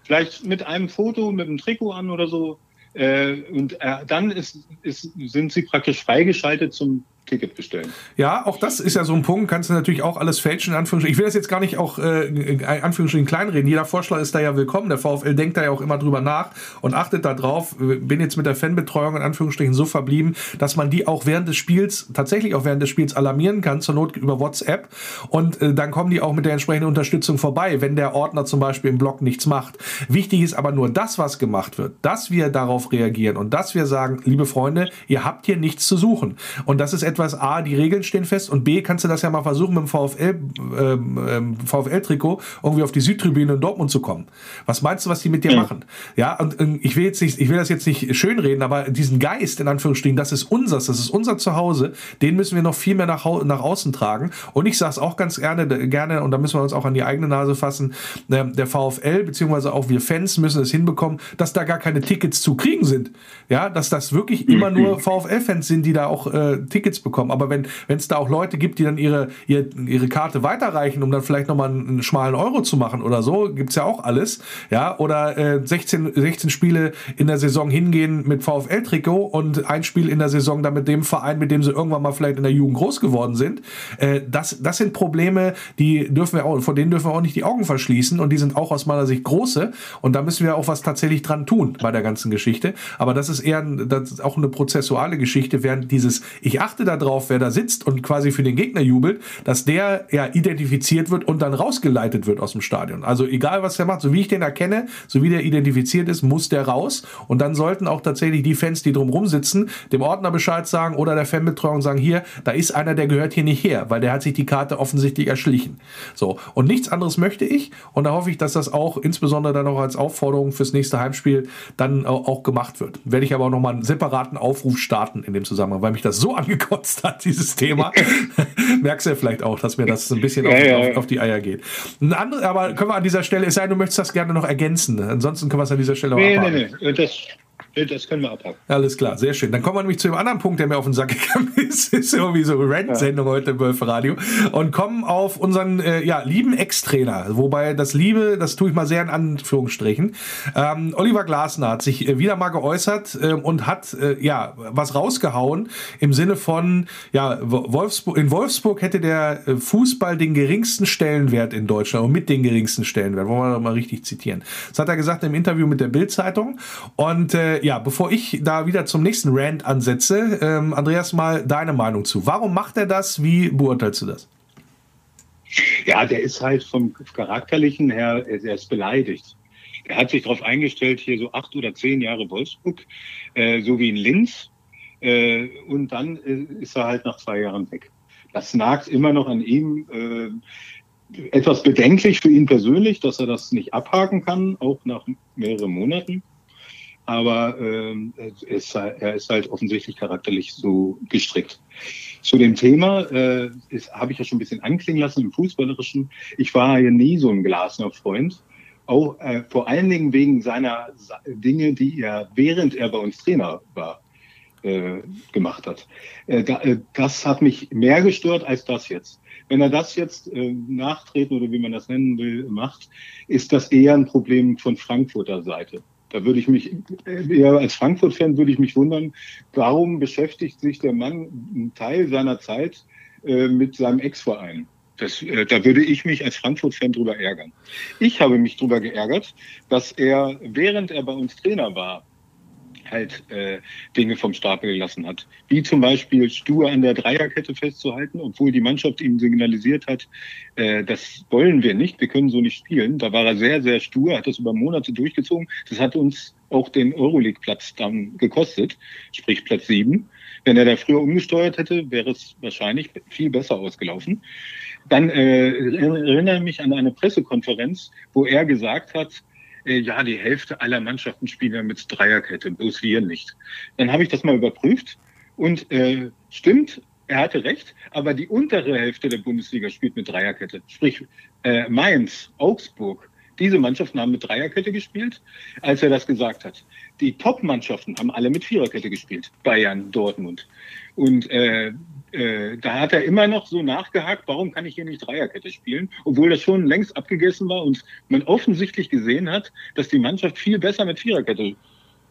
Vielleicht mit einem Foto, mit einem Trikot an oder so. Äh, und äh, dann ist, ist, sind sie praktisch freigeschaltet zum Ticket bestellen. Ja, auch das ist ja so ein Punkt. Kannst du natürlich auch alles fälschen, Anführungsstrichen. Ich will das jetzt gar nicht auch äh, in Anführungsstrichen kleinreden. Jeder Vorschlag ist da ja willkommen. Der VfL denkt da ja auch immer drüber nach und achtet da drauf. Bin jetzt mit der Fanbetreuung in Anführungsstrichen so verblieben, dass man die auch während des Spiels, tatsächlich auch während des Spiels alarmieren kann, zur Not über WhatsApp. Und äh, dann kommen die auch mit der entsprechenden Unterstützung vorbei, wenn der Ordner zum Beispiel im Blog nichts macht. Wichtig ist aber nur das, was gemacht wird, dass wir darauf reagieren und dass wir sagen, liebe Freunde, ihr habt hier nichts zu suchen. Und das ist etwas, A, die Regeln stehen fest und B, kannst du das ja mal versuchen mit dem VfL, ähm, ähm VfL-Trikot irgendwie auf die Südtribüne in Dortmund zu kommen. Was meinst du, was die mit dir mhm. machen? Ja, und, und ich will jetzt nicht, ich will das jetzt nicht schönreden, aber diesen Geist, in Anführungsstrichen, das ist unseres, das ist unser Zuhause, den müssen wir noch viel mehr nach, nach außen tragen. Und ich sage es auch ganz gerne, gerne, und da müssen wir uns auch an die eigene Nase fassen, ähm, der VfL, beziehungsweise auch wir Fans müssen es hinbekommen, dass da gar keine Tickets zu kriegen sind. Ja, dass das wirklich immer nur VfL-Fans sind, die da auch äh, Tickets bekommen. Aber wenn es da auch Leute gibt, die dann ihre, ihre, ihre Karte weiterreichen, um dann vielleicht nochmal einen, einen schmalen Euro zu machen oder so, gibt es ja auch alles. Ja, oder äh, 16, 16 Spiele in der Saison hingehen mit VfL-Trikot und ein Spiel in der Saison dann mit dem Verein, mit dem sie irgendwann mal vielleicht in der Jugend groß geworden sind. Äh, das, das sind Probleme, die dürfen wir auch, vor denen dürfen wir auch nicht die Augen verschließen und die sind auch aus meiner Sicht große und da müssen wir auch was tatsächlich dran tun bei der ganzen Geschichte. Aber das ist eher das ist auch eine prozessuale Geschichte, während dieses, ich achte darauf, wer da sitzt und quasi für den Gegner jubelt, dass der ja identifiziert wird und dann rausgeleitet wird aus dem Stadion. Also egal was der macht, so wie ich den erkenne, so wie der identifiziert ist, muss der raus und dann sollten auch tatsächlich die Fans, die drumherum sitzen, dem Ordner Bescheid sagen oder der Fanbetreuung sagen, hier, da ist einer, der gehört hier nicht her, weil der hat sich die Karte offensichtlich erschlichen. So, und nichts anderes möchte ich und da hoffe ich, dass das auch insbesondere dann auch als Aufforderung fürs nächste Heimspiel dann auch gemacht wird. Werde ich aber auch nochmal einen separaten Aufruf starten in dem Zusammenhang, weil mich das so angekotzt hat, dieses Thema. Merkst du ja vielleicht auch, dass mir das ein bisschen ja, auf, ja. Auf, auf, die Eier geht. Ein andere, aber können wir an dieser Stelle, es sei denn, du möchtest das gerne noch ergänzen. Ansonsten können wir es an dieser Stelle nee, auch Nee, nee, nee. Das, das können wir abhaken. Alles klar, sehr schön. Dann kommen wir nämlich zu dem anderen Punkt, der mir auf den Sack gegangen ist. ist irgendwie so eine Rant-Sendung ja. heute im Wölfe Radio. Und kommen auf unseren äh, ja, lieben Ex-Trainer. Wobei das Liebe, das tue ich mal sehr in Anführungsstrichen. Ähm, Oliver Glasner hat sich äh, wieder mal geäußert äh, und hat äh, ja was rausgehauen im Sinne von, ja, Wolfsburg, in Wolfsburg hätte der äh, Fußball den geringsten Stellenwert in Deutschland und mit den geringsten Stellenwert. Wollen wir doch mal richtig zitieren. Das hat er gesagt im Interview mit der Bild-Zeitung. Und äh, ja, bevor ich da wieder zum nächsten Rant ansetze, ähm, Andreas, mal deine Meinung zu. Warum macht er das? Wie beurteilst du das? Ja, der ist halt vom Charakterlichen her, er ist beleidigt. Er hat sich darauf eingestellt, hier so acht oder zehn Jahre Wolfsburg, äh, so wie in Linz. Äh, und dann äh, ist er halt nach zwei Jahren weg. Das nagt immer noch an ihm. Äh, etwas bedenklich für ihn persönlich, dass er das nicht abhaken kann, auch nach mehreren Monaten aber ähm, ist, er ist halt offensichtlich charakterlich so gestrickt. Zu dem Thema äh, habe ich ja schon ein bisschen anklingen lassen im Fußballerischen. Ich war ja nie so ein Glasner-Freund. Auch äh, vor allen Dingen wegen seiner Dinge, die er, während er bei uns Trainer war, äh, gemacht hat. Äh, da, äh, das hat mich mehr gestört als das jetzt. Wenn er das jetzt äh, nachtreten oder wie man das nennen will, macht, ist das eher ein Problem von Frankfurter Seite. Da würde ich mich, eher als Frankfurt-Fan würde ich mich wundern, warum beschäftigt sich der Mann einen Teil seiner Zeit äh, mit seinem Ex-Verein? Das, äh, da würde ich mich als Frankfurt-Fan drüber ärgern. Ich habe mich drüber geärgert, dass er, während er bei uns Trainer war, halt äh, Dinge vom Stapel gelassen hat. Wie zum Beispiel stur an der Dreierkette festzuhalten, obwohl die Mannschaft ihm signalisiert hat, äh, das wollen wir nicht, wir können so nicht spielen. Da war er sehr, sehr stur, hat das über Monate durchgezogen. Das hat uns auch den Euroleague-Platz dann gekostet, sprich Platz sieben. Wenn er da früher umgesteuert hätte, wäre es wahrscheinlich viel besser ausgelaufen. Dann äh, erinnere ich mich an eine Pressekonferenz, wo er gesagt hat, ja, die Hälfte aller Mannschaften spielen ja mit Dreierkette, bloß wir nicht. Dann habe ich das mal überprüft und äh, stimmt, er hatte recht, aber die untere Hälfte der Bundesliga spielt mit Dreierkette. Sprich, äh, Mainz, Augsburg, diese Mannschaften haben mit Dreierkette gespielt, als er das gesagt hat. Die Top-Mannschaften haben alle mit Viererkette gespielt. Bayern, Dortmund. Und äh, äh, da hat er immer noch so nachgehakt, warum kann ich hier nicht Dreierkette spielen, obwohl das schon längst abgegessen war und man offensichtlich gesehen hat, dass die Mannschaft viel besser mit Viererkette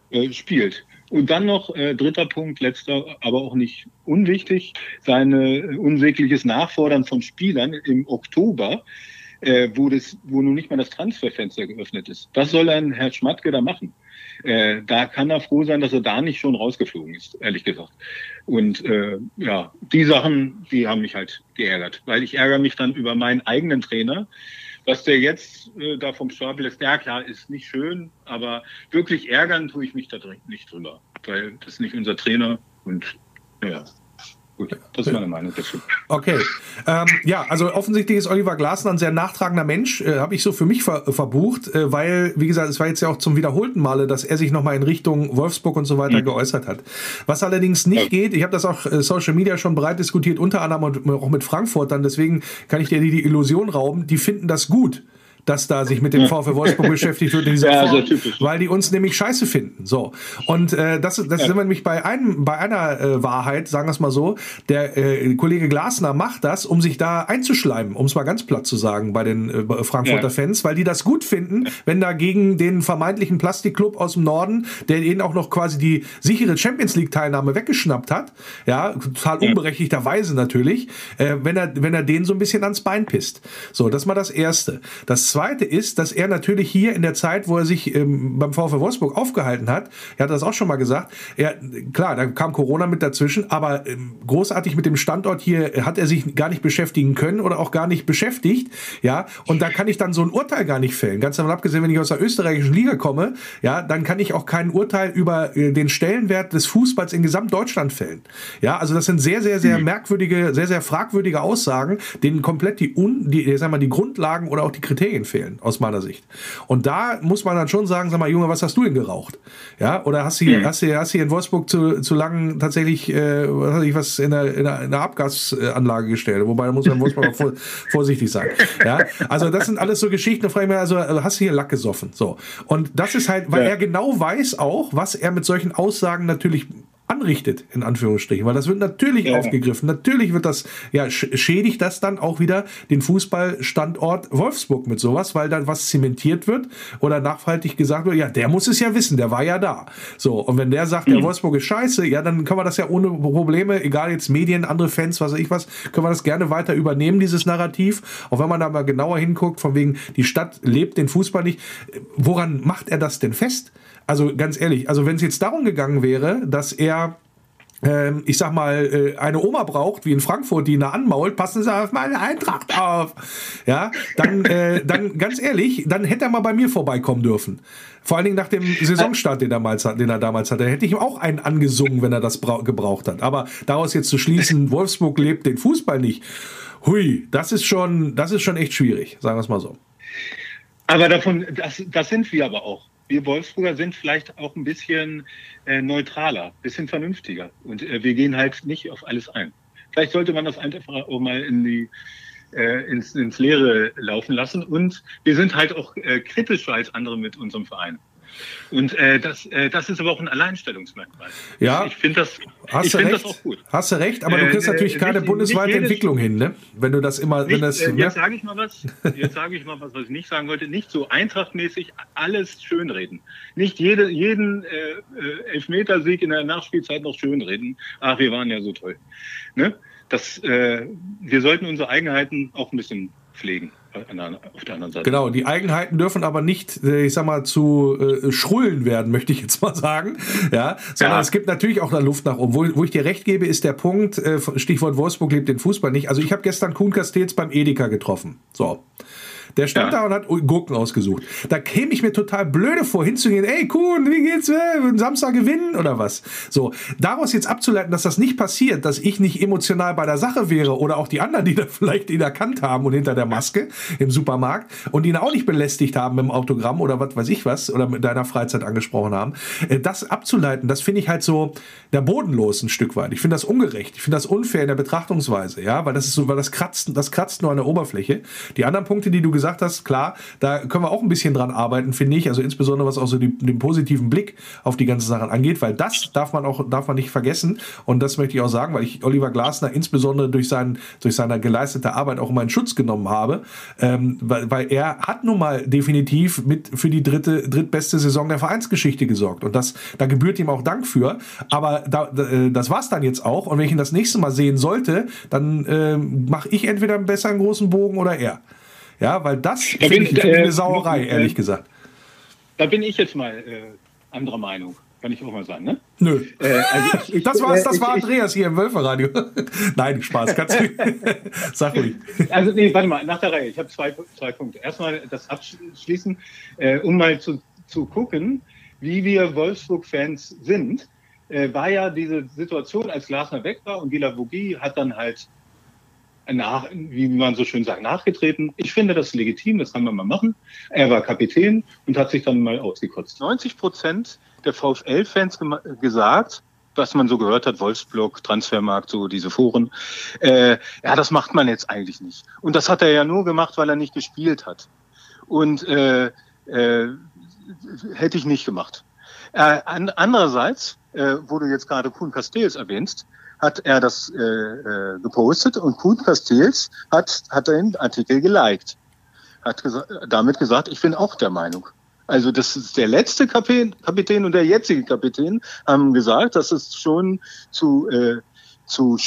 äh, spielt. Und dann noch äh, dritter Punkt, letzter, aber auch nicht unwichtig, sein äh, unsägliches Nachfordern von Spielern im Oktober, äh, wo, das, wo nun nicht mal das Transferfenster geöffnet ist. Was soll ein Herr Schmatke da machen? Äh, da kann er froh sein, dass er da nicht schon rausgeflogen ist, ehrlich gesagt. Und äh, ja, die Sachen, die haben mich halt geärgert, weil ich ärgere mich dann über meinen eigenen Trainer, was der jetzt äh, da vom Stapel ist, ja klar, ist nicht schön, aber wirklich ärgern tue ich mich da nicht drüber, weil das ist nicht unser Trainer und ja. Gut, das ist meine Meinung dazu. Okay. Ähm, ja, also offensichtlich ist Oliver Glasner ein sehr nachtragender Mensch, äh, habe ich so für mich ver verbucht, äh, weil, wie gesagt, es war jetzt ja auch zum wiederholten Male, dass er sich nochmal in Richtung Wolfsburg und so weiter mhm. geäußert hat. Was allerdings nicht ja. geht, ich habe das auch äh, Social Media schon breit diskutiert, unter anderem auch mit Frankfurtern, deswegen kann ich dir die, die Illusion rauben, die finden das gut dass da sich mit dem VfL Wolfsburg beschäftigt wird in dieser ja, Form, weil die uns nämlich scheiße finden. So und äh, das, das ja. sind wir nämlich bei einem, bei einer äh, Wahrheit, sagen wir es mal so. Der äh, Kollege Glasner macht das, um sich da einzuschleimen, um es mal ganz platt zu sagen, bei den äh, Frankfurter ja. Fans, weil die das gut finden, wenn da gegen den vermeintlichen Plastikclub aus dem Norden, der ihnen auch noch quasi die sichere Champions League Teilnahme weggeschnappt hat, ja, total unberechtigterweise natürlich, äh, wenn er wenn er den so ein bisschen ans Bein pisst. So, das ist mal das erste. Das Zweite ist, dass er natürlich hier in der Zeit, wo er sich ähm, beim VfL Wolfsburg aufgehalten hat, er hat das auch schon mal gesagt, er, klar, da kam Corona mit dazwischen, aber ähm, großartig mit dem Standort hier hat er sich gar nicht beschäftigen können oder auch gar nicht beschäftigt, ja, und da kann ich dann so ein Urteil gar nicht fällen. Ganz davon abgesehen, wenn ich aus der österreichischen Liga komme, ja, dann kann ich auch kein Urteil über äh, den Stellenwert des Fußballs in Gesamtdeutschland fällen. Ja, also das sind sehr, sehr, sehr mhm. merkwürdige, sehr, sehr fragwürdige Aussagen, denen komplett die, un, die, sag mal, die Grundlagen oder auch die Kriterien fehlen, aus meiner Sicht. Und da muss man dann schon sagen, sag mal, Junge, was hast du denn geraucht? Ja, oder hast du hier, mhm. hast du, hast du hier in Wolfsburg zu, zu lang tatsächlich, äh, was weiß ich, was in der, in der, in der Abgasanlage gestellt? Wobei, da muss man in Wolfsburg auch vor, vorsichtig sein. Ja, also das sind alles so Geschichten, da frage ich mich, also, also hast du hier Lack gesoffen? So. Und das ist halt, weil ja. er genau weiß auch, was er mit solchen Aussagen natürlich anrichtet, in Anführungsstrichen, weil das wird natürlich ja. aufgegriffen. Natürlich wird das, ja, schädigt das dann auch wieder den Fußballstandort Wolfsburg mit sowas, weil dann was zementiert wird oder nachhaltig gesagt wird, ja, der muss es ja wissen, der war ja da. So, und wenn der sagt, mhm. der Wolfsburg ist scheiße, ja, dann können wir das ja ohne Probleme, egal jetzt Medien, andere Fans, was weiß ich was, können wir das gerne weiter übernehmen, dieses Narrativ. Auch wenn man da mal genauer hinguckt, von wegen, die Stadt lebt den Fußball nicht. Woran macht er das denn fest? Also ganz ehrlich, also wenn es jetzt darum gegangen wäre, dass er ähm, ich sag mal, äh, eine Oma braucht, wie in Frankfurt, die ihn da anmault, passen Sie auf meine Eintracht auf. Ja, dann, äh, dann ganz ehrlich, dann hätte er mal bei mir vorbeikommen dürfen. Vor allen Dingen nach dem Saisonstart, den er, damals, den er damals hatte. Hätte ich ihm auch einen angesungen, wenn er das gebraucht hat. Aber daraus jetzt zu schließen, Wolfsburg lebt den Fußball nicht. Hui, das ist schon, das ist schon echt schwierig, sagen wir es mal so. Aber davon, das, das sind wir aber auch wir Wolfsburger sind vielleicht auch ein bisschen äh, neutraler, bisschen vernünftiger. Und äh, wir gehen halt nicht auf alles ein. Vielleicht sollte man das einfach auch mal in die, äh, ins, ins Leere laufen lassen. Und wir sind halt auch äh, kritischer als andere mit unserem Verein. Und äh, das, äh, das ist aber auch ein Alleinstellungsmerkmal. Ja, ich finde das, hast ich find das auch gut. Hast du recht, aber du kriegst äh, natürlich keine nicht, bundesweite nicht Entwicklung hin, ne? Wenn du das immer, nicht, wenn das. Äh, jetzt sage ich mal was. Jetzt sage ich mal was, was ich nicht sagen wollte. Nicht so eintrachtmäßig alles schönreden. Nicht jede, jeden äh, äh, Elfmetersieg in der Nachspielzeit noch schönreden. Ach, wir waren ja so toll. Ne? Das, äh, wir sollten unsere Eigenheiten auch ein bisschen pflegen auf der anderen Seite. Genau, die Eigenheiten dürfen aber nicht, äh, ich sag mal, zu äh, Schrullen werden, möchte ich jetzt mal sagen. Ja, sondern ja. es gibt natürlich auch da Luft nach oben. Wo, wo ich dir recht gebe, ist der Punkt, äh, Stichwort Wolfsburg lebt den Fußball nicht. Also ich habe gestern Kuhn Castells beim Edeka getroffen. So. Der stand ja. da und hat Gurken ausgesucht. Da käme ich mir total blöde vor, hinzugehen, ey, Kuhn, wie geht's? Äh, Samstag gewinnen oder was? So, daraus jetzt abzuleiten, dass das nicht passiert, dass ich nicht emotional bei der Sache wäre oder auch die anderen, die da vielleicht ihn erkannt haben und hinter der Maske im Supermarkt und ihn auch nicht belästigt haben mit dem Autogramm oder was weiß ich was oder mit deiner Freizeit angesprochen haben, äh, das abzuleiten, das finde ich halt so der bodenlos ein Stück weit. Ich finde das ungerecht. Ich finde das unfair in der Betrachtungsweise, ja, weil das ist so, weil das kratzt, das kratzt nur an der Oberfläche. Die anderen Punkte, die du gesagt hast, klar, da können wir auch ein bisschen dran arbeiten, finde ich. Also insbesondere was auch so die, den positiven Blick auf die ganzen Sachen angeht, weil das darf man auch darf man nicht vergessen. Und das möchte ich auch sagen, weil ich Oliver Glasner insbesondere durch, seinen, durch seine geleistete Arbeit auch immer in Schutz genommen habe, ähm, weil, weil er hat nun mal definitiv mit für die dritte drittbeste Saison der Vereinsgeschichte gesorgt. Und das da gebührt ihm auch Dank für. Aber da, da, äh, das war's dann jetzt auch. Und wenn ich ihn das nächste Mal sehen sollte, dann äh, mache ich entweder einen besseren großen Bogen oder er. Ja, weil das da finde ich, ich äh, eine Sauerei, äh, ehrlich gesagt. Da bin ich jetzt mal äh, anderer Meinung. Kann ich auch mal sagen, ne? Nö. Äh, also ich, ich, das, war's, das äh, war ich, Andreas hier im Wölferradio. Nein, Spaß. Kannst du. Sag ruhig. Also, nee, warte mal, nach der Reihe. Ich habe zwei, zwei Punkte. Erstmal das Abschließen, äh, um mal zu, zu gucken, wie wir Wolfsburg-Fans sind. Äh, war ja diese Situation, als Glasner weg war und Gila Vogie hat dann halt nach, wie man so schön sagt, nachgetreten. Ich finde das legitim, das kann man mal machen. Er war Kapitän und hat sich dann mal ausgekotzt. 90 Prozent der VfL-Fans gesagt, was man so gehört hat, Wolfsblog, Transfermarkt, so diese Foren, äh, ja, das macht man jetzt eigentlich nicht. Und das hat er ja nur gemacht, weil er nicht gespielt hat. Und äh, äh, hätte ich nicht gemacht. Äh, andererseits, äh, wo du jetzt gerade Kuhn Castells erwähnst, hat er das äh, äh, gepostet und Kuhn Castells hat, hat den Artikel geliked. Hat gesa damit gesagt, ich bin auch der Meinung. Also das ist der letzte Kapitän und der jetzige Kapitän haben gesagt, dass es schon zu, äh, zu,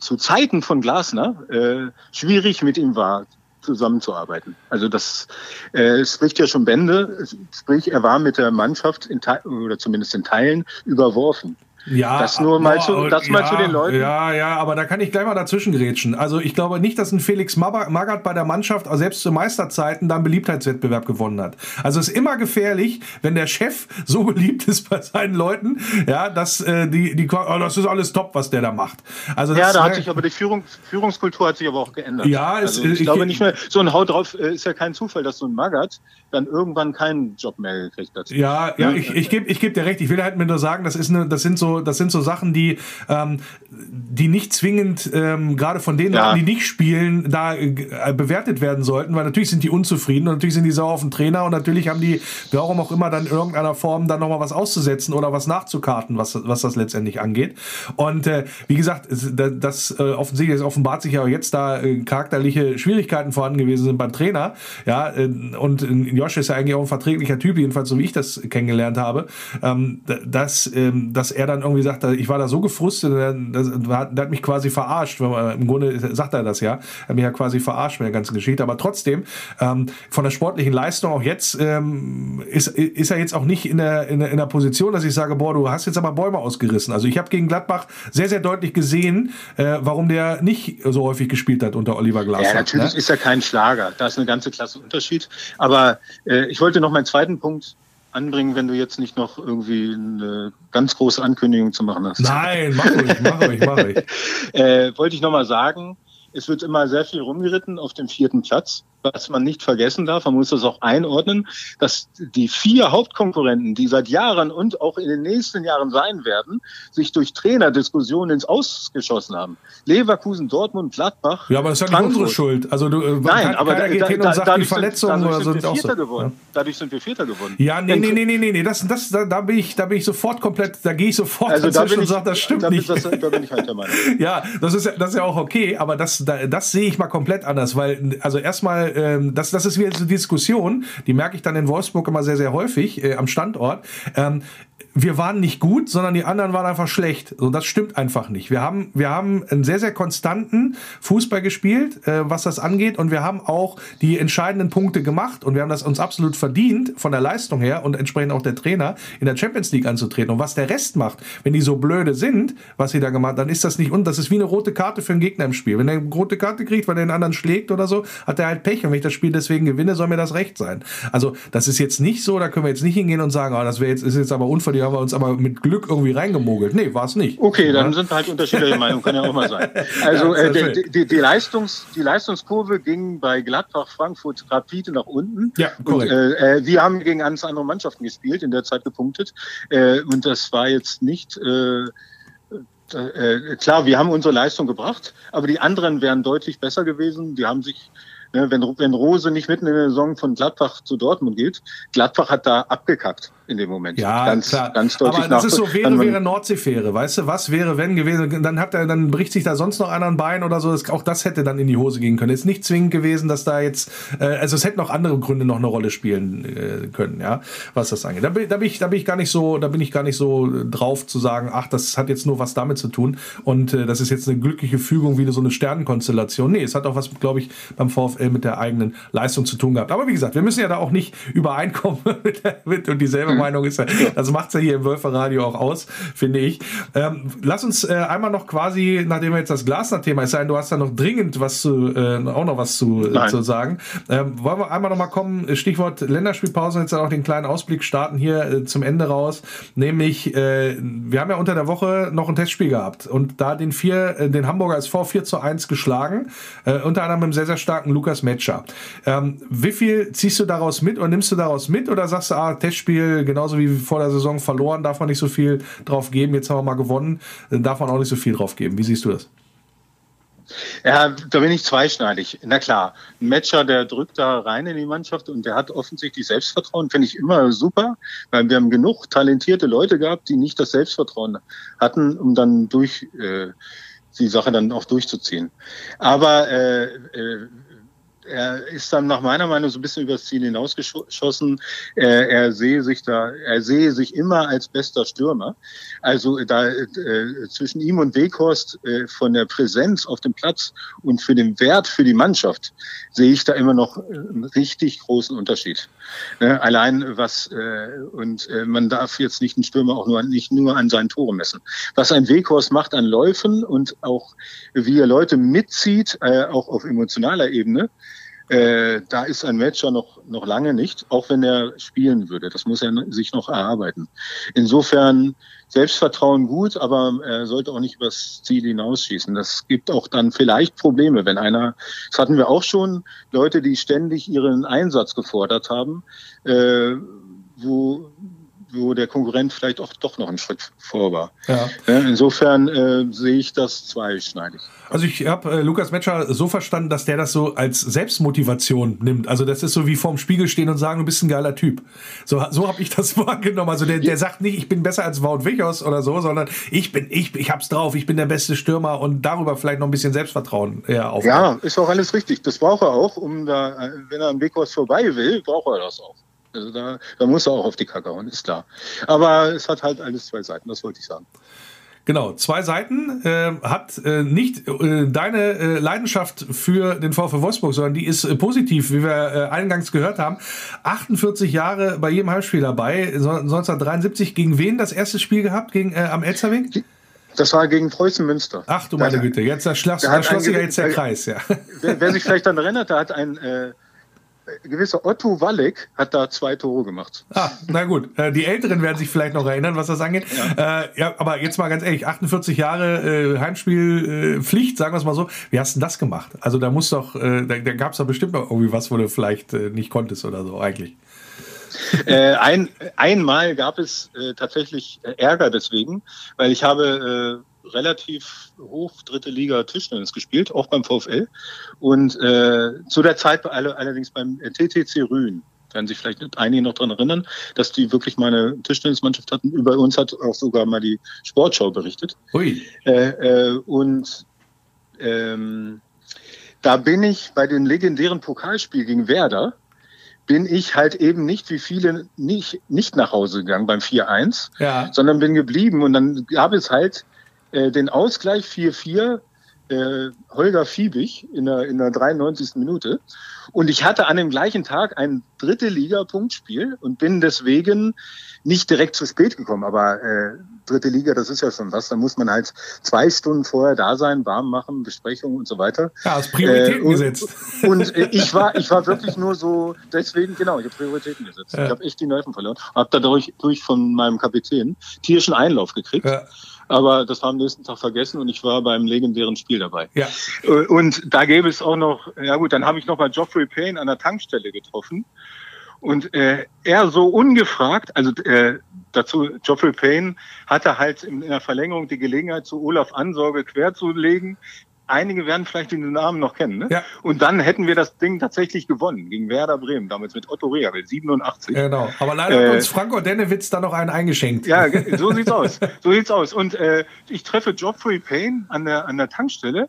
zu Zeiten von Glasner äh, schwierig mit ihm war, zusammenzuarbeiten. Also das äh, spricht ja schon Bände, sprich er war mit der Mannschaft in oder zumindest in Teilen überworfen. Ja, das nur mal, zu, das ja, mal zu den Leuten. Ja, ja, aber da kann ich gleich mal dazwischen grätschen. Also ich glaube nicht, dass ein Felix Magath bei der Mannschaft, selbst zu Meisterzeiten, da einen Beliebtheitswettbewerb gewonnen hat. Also es ist immer gefährlich, wenn der Chef so beliebt ist bei seinen Leuten, ja, dass äh, die, die, oh, das ist alles top, was der da macht. Also ja, da hat sich aber die Führung, Führungskultur hat sich aber auch geändert. Ja, es, also ich, ich glaube nicht mehr, so ein Haut drauf äh, ist ja kein Zufall, dass so ein Magath dann irgendwann keinen Job mehr gekriegt hat. Ja, ja, ich, ich gebe ich geb dir recht. Ich will halt mir nur sagen, das ist eine, das sind so, das sind so Sachen, die, ähm, die nicht zwingend ähm, gerade von denen, ja. die nicht spielen, da äh, bewertet werden sollten, weil natürlich sind die unzufrieden und natürlich sind die sauer auf den Trainer und natürlich haben die, warum auch immer, dann in irgendeiner Form dann nochmal was auszusetzen oder was nachzukarten, was, was das letztendlich angeht. Und äh, wie gesagt, das, das äh, offensichtlich das offenbart sich ja auch jetzt da äh, charakterliche Schwierigkeiten vorhanden gewesen sind beim Trainer. Ja, äh, und Josh ist ja eigentlich auch ein verträglicher Typ, jedenfalls so wie ich das kennengelernt habe, ähm, dass, ähm, dass er dann irgendwie sagt, ich war da so gefrustet, der, hat mich quasi verarscht. Im Grunde sagt er das ja. Er hat mich ja quasi verarscht mit der ganzen Geschichte. Aber trotzdem, ähm, von der sportlichen Leistung auch jetzt, ähm, ist, ist er jetzt auch nicht in der, in, der, in der Position, dass ich sage, boah, du hast jetzt aber Bäume ausgerissen. Also ich habe gegen Gladbach sehr, sehr deutlich gesehen, äh, warum der nicht so häufig gespielt hat unter Oliver Glasner. Ja, natürlich ne? ist er kein Schlager. Da ist eine ganze Klasse Unterschied. Aber äh, ich wollte noch meinen zweiten Punkt anbringen, wenn du jetzt nicht noch irgendwie eine ganz große Ankündigung zu machen hast. Nein, mach ruhig, mach ruhig, mach ruhig. äh, wollte ich nochmal sagen, es wird immer sehr viel rumgeritten auf dem vierten Platz was man nicht vergessen darf, man muss das auch einordnen, dass die vier Hauptkonkurrenten, die seit Jahren und auch in den nächsten Jahren sein werden, sich durch Trainerdiskussionen ins Ausgeschossen haben. Leverkusen, Dortmund, Gladbach. Ja, aber das ist ja nicht unsere Schuld. Also du, äh, Nein, aber da, geht da, hin und sagt, die Verletzungen oder so sind auch so. geworden. Ja. Dadurch sind wir Vierter geworden. Ja, nee, nee, nee, nee, nee, nee. Das, das, da, da, bin ich, da bin ich sofort komplett, da gehe ich sofort also dazwischen ich, und sage, das stimmt da nicht. Das, da bin ich halt der Meinung. ja, das ist, das ist ja auch okay, aber das, da, das sehe ich mal komplett anders, weil, also erstmal ähm, das, das ist wieder so Diskussion, die merke ich dann in Wolfsburg immer sehr, sehr häufig äh, am Standort. Ähm, wir waren nicht gut, sondern die anderen waren einfach schlecht. Und das stimmt einfach nicht. Wir haben, wir haben einen sehr, sehr konstanten Fußball gespielt, äh, was das angeht. Und wir haben auch die entscheidenden Punkte gemacht. Und wir haben das uns absolut verdient, von der Leistung her und entsprechend auch der Trainer, in der Champions League anzutreten. Und was der Rest macht, wenn die so blöde sind, was sie da gemacht haben, dann ist das nicht, und das ist wie eine rote Karte für einen Gegner im Spiel. Wenn er eine rote Karte kriegt, weil er den anderen schlägt oder so, hat er halt Pech. Und wenn ich das Spiel deswegen gewinne, soll mir das recht sein. Also, das ist jetzt nicht so, da können wir jetzt nicht hingehen und sagen, oh, das jetzt, ist jetzt aber unverdient haben wir uns aber mit Glück irgendwie reingemogelt. Nee, war es nicht. Okay, dann sind halt unterschiedliche Meinungen, kann ja auch mal sein. Also ja, äh, die, die, die, Leistungs, die Leistungskurve ging bei Gladbach, Frankfurt rapide nach unten. Ja, korrekt. Und, äh, äh wir haben gegen ganz andere Mannschaften gespielt, in der Zeit gepunktet. Äh, und das war jetzt nicht... Äh, äh, klar, wir haben unsere Leistung gebracht, aber die anderen wären deutlich besser gewesen. Die haben sich Ne, wenn, wenn Rose nicht mitten in der Saison von Gladbach zu Dortmund geht, Gladbach hat da abgekackt in dem Moment. Ja, ganz, klar. ganz deutlich. Aber das ist so, wäre, wäre Nordseefähre, weißt du, was wäre, wenn gewesen, dann hat er, dann bricht sich da sonst noch einer ein Bein oder so, das, auch das hätte dann in die Hose gehen können. Ist nicht zwingend gewesen, dass da jetzt, äh, also es hätten auch andere Gründe noch eine Rolle spielen äh, können, ja, was das angeht. Da, da, bin ich, da bin ich gar nicht so, da bin ich gar nicht so drauf zu sagen, ach, das hat jetzt nur was damit zu tun und äh, das ist jetzt eine glückliche Fügung wie so eine Sternenkonstellation. Nee, es hat auch was, glaube ich, beim VfL mit der eigenen Leistung zu tun gehabt. Aber wie gesagt, wir müssen ja da auch nicht übereinkommen mit, mit und dieselbe Meinung ist ja, das macht es ja hier im Wölferradio auch aus, finde ich. Ähm, lass uns äh, einmal noch quasi, nachdem wir jetzt das Glasner-Thema ist, sein, du hast da noch dringend was zu, äh, auch noch was zu, äh, zu sagen. Ähm, wollen wir einmal noch mal kommen, Stichwort Länderspielpause, jetzt auch den kleinen Ausblick starten hier äh, zum Ende raus, nämlich, äh, wir haben ja unter der Woche noch ein Testspiel gehabt und da den vier, äh, den Hamburger SV 4 zu 1 geschlagen, unter anderem mit einem sehr, sehr starken Lukas Metscher. Ähm, wie viel ziehst du daraus mit oder nimmst du daraus mit oder sagst du, ah, Testspiel genauso wie vor der Saison verloren, darf man nicht so viel drauf geben, jetzt haben wir mal gewonnen, darf man auch nicht so viel drauf geben. Wie siehst du das? Ja, da bin ich zweischneidig. Na klar, ein Matcher, der drückt da rein in die Mannschaft und der hat offensichtlich Selbstvertrauen, finde ich immer super, weil wir haben genug talentierte Leute gehabt, die nicht das Selbstvertrauen hatten, um dann durch äh, die Sache dann auch durchzuziehen. Aber äh, äh, er ist dann nach meiner Meinung so ein bisschen übers Ziel hinausgeschossen. Er, er sehe sich da, er sehe sich immer als bester Stürmer. Also da äh, zwischen ihm und Weghorst äh, von der Präsenz auf dem Platz und für den Wert für die Mannschaft sehe ich da immer noch einen richtig großen Unterschied. Ne? Allein was äh, und äh, man darf jetzt nicht einen Stürmer auch nur nicht nur an seinen Toren messen. Was ein Weghorst macht an Läufen und auch wie er Leute mitzieht, äh, auch auf emotionaler Ebene äh, da ist ein Matcher noch, noch lange nicht, auch wenn er spielen würde. Das muss er sich noch erarbeiten. Insofern Selbstvertrauen gut, aber er sollte auch nicht übers Ziel hinausschießen. Das gibt auch dann vielleicht Probleme, wenn einer, das hatten wir auch schon, Leute, die ständig ihren Einsatz gefordert haben, äh, wo wo der Konkurrent vielleicht auch doch noch einen Schritt vor war. Ja. Insofern äh, sehe ich das zweischneidig. Also ich habe äh, Lukas Metscher so verstanden, dass der das so als Selbstmotivation nimmt. Also das ist so wie vorm Spiegel stehen und sagen, du bist ein geiler Typ. So, so habe ich das wahrgenommen. Also der, der sagt nicht, ich bin besser als Wout Wichos oder so, sondern ich bin, ich, ich hab's drauf, ich bin der beste Stürmer und darüber vielleicht noch ein bisschen Selbstvertrauen ja, aufbauen. Ja, ist auch alles richtig. Das braucht er auch, um da, wenn er an Wichos vorbei will, braucht er das auch. Also da, da muss er auch auf die Kacke hauen, ist klar. Aber es hat halt alles zwei Seiten, das wollte ich sagen. Genau, zwei Seiten äh, hat äh, nicht äh, deine äh, Leidenschaft für den VfW Wolfsburg, sondern die ist äh, positiv, wie wir äh, eingangs gehört haben. 48 Jahre bei jedem Heimspiel dabei. 1973 gegen wen das erste Spiel gehabt? Gegen äh, am Elzerweg? Das war gegen Preußen Münster. Ach du meine Güte, jetzt da schloss, da schloss sich ja jetzt der Kreis, ja. Wer, wer sich vielleicht daran erinnert, da hat ein äh, gewisser Otto Walleck hat da zwei Tore gemacht. Ah, na gut. Äh, die Älteren werden sich vielleicht noch erinnern, was das angeht. Ja, äh, ja aber jetzt mal ganz ehrlich, 48 Jahre äh, Heimspielpflicht, äh, sagen wir es mal so. Wie hast du das gemacht? Also da muss doch, äh, da, da gab es doch bestimmt noch irgendwie was, wo du vielleicht äh, nicht konntest oder so eigentlich. äh, ein, einmal gab es äh, tatsächlich Ärger deswegen, weil ich habe relativ hoch dritte Liga Tischtennis gespielt, auch beim VfL. Und äh, zu der Zeit allerdings beim TTC Rühen werden sich vielleicht einige noch daran erinnern, dass die wirklich meine Tischtennismannschaft hatten. Über uns hat auch sogar mal die Sportschau berichtet. Ui. Äh, äh, und ähm, da bin ich bei dem legendären Pokalspiel gegen Werder, bin ich halt eben nicht wie viele nicht, nicht nach Hause gegangen beim 4-1, ja. sondern bin geblieben. Und dann gab es halt äh, den Ausgleich 4-4 äh, Holger Fiebig in der, in der 93. Minute. Und ich hatte an dem gleichen Tag ein dritte Liga-Punktspiel und bin deswegen nicht direkt zu spät gekommen. Aber äh, dritte Liga, das ist ja schon was. Da muss man halt zwei Stunden vorher da sein, warm machen, Besprechungen und so weiter. Ja, als Prioritäten äh, und, gesetzt. Und äh, ich war, ich war wirklich nur so, deswegen, genau, ich habe Prioritäten gesetzt. Ja. Ich habe echt die Nerven verloren. Habe dadurch durch von meinem Kapitän tierischen Einlauf gekriegt. Ja aber das haben am nächsten Tag vergessen und ich war beim legendären Spiel dabei. Ja. Äh, und da gäbe es auch noch, ja gut, dann habe ich noch mal Geoffrey Payne an der Tankstelle getroffen. Und äh, er so ungefragt, also äh, dazu, Geoffrey Payne hatte halt in, in der Verlängerung die Gelegenheit, zu Olaf Ansorge querzulegen. Einige werden vielleicht den Namen noch kennen. Ne? Ja. Und dann hätten wir das Ding tatsächlich gewonnen gegen Werder Bremen, damals mit Otto Rehagel, 87. Genau, aber leider äh, hat uns Franco Dennewitz da noch einen eingeschenkt. Ja, so sieht's aus. So sieht's aus. Und äh, ich treffe Geoffrey Payne an der, an der Tankstelle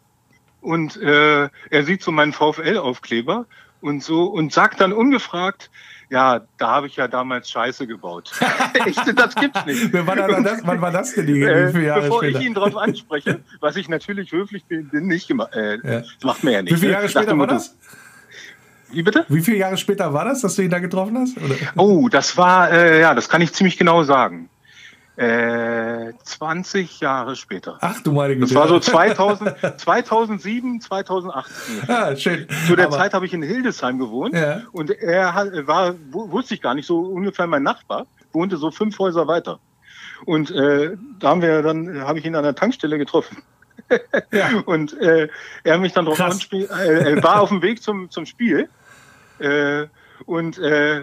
und äh, er sieht so meinen VfL-Aufkleber und so und sagt dann ungefragt, ja, da habe ich ja damals Scheiße gebaut. Echt, das gibt's nicht. wann, war das, wann war das denn die äh, Bevor später? ich ihn darauf anspreche, was ich natürlich höflich bin, nicht gemacht. Äh, ja. Das macht mir ja nicht. Wie viele Jahre später war das? Wie bitte? Wie viele Jahre später war das, dass du ihn da getroffen hast? Oder? Oh, das war, äh, ja, das kann ich ziemlich genau sagen. Äh, 20 Jahre später. Ach du meine Güte. Das war so 2000, 2007, 2008. Ah, schön. Zu der Aber, Zeit habe ich in Hildesheim gewohnt ja. und er war, wusste ich gar nicht, so ungefähr mein Nachbar, wohnte so fünf Häuser weiter. Und äh, da haben wir dann, habe ich ihn an der Tankstelle getroffen. ja. Und äh, er mich dann drauf anspielt, äh, war auf dem Weg zum, zum Spiel. Äh, und äh,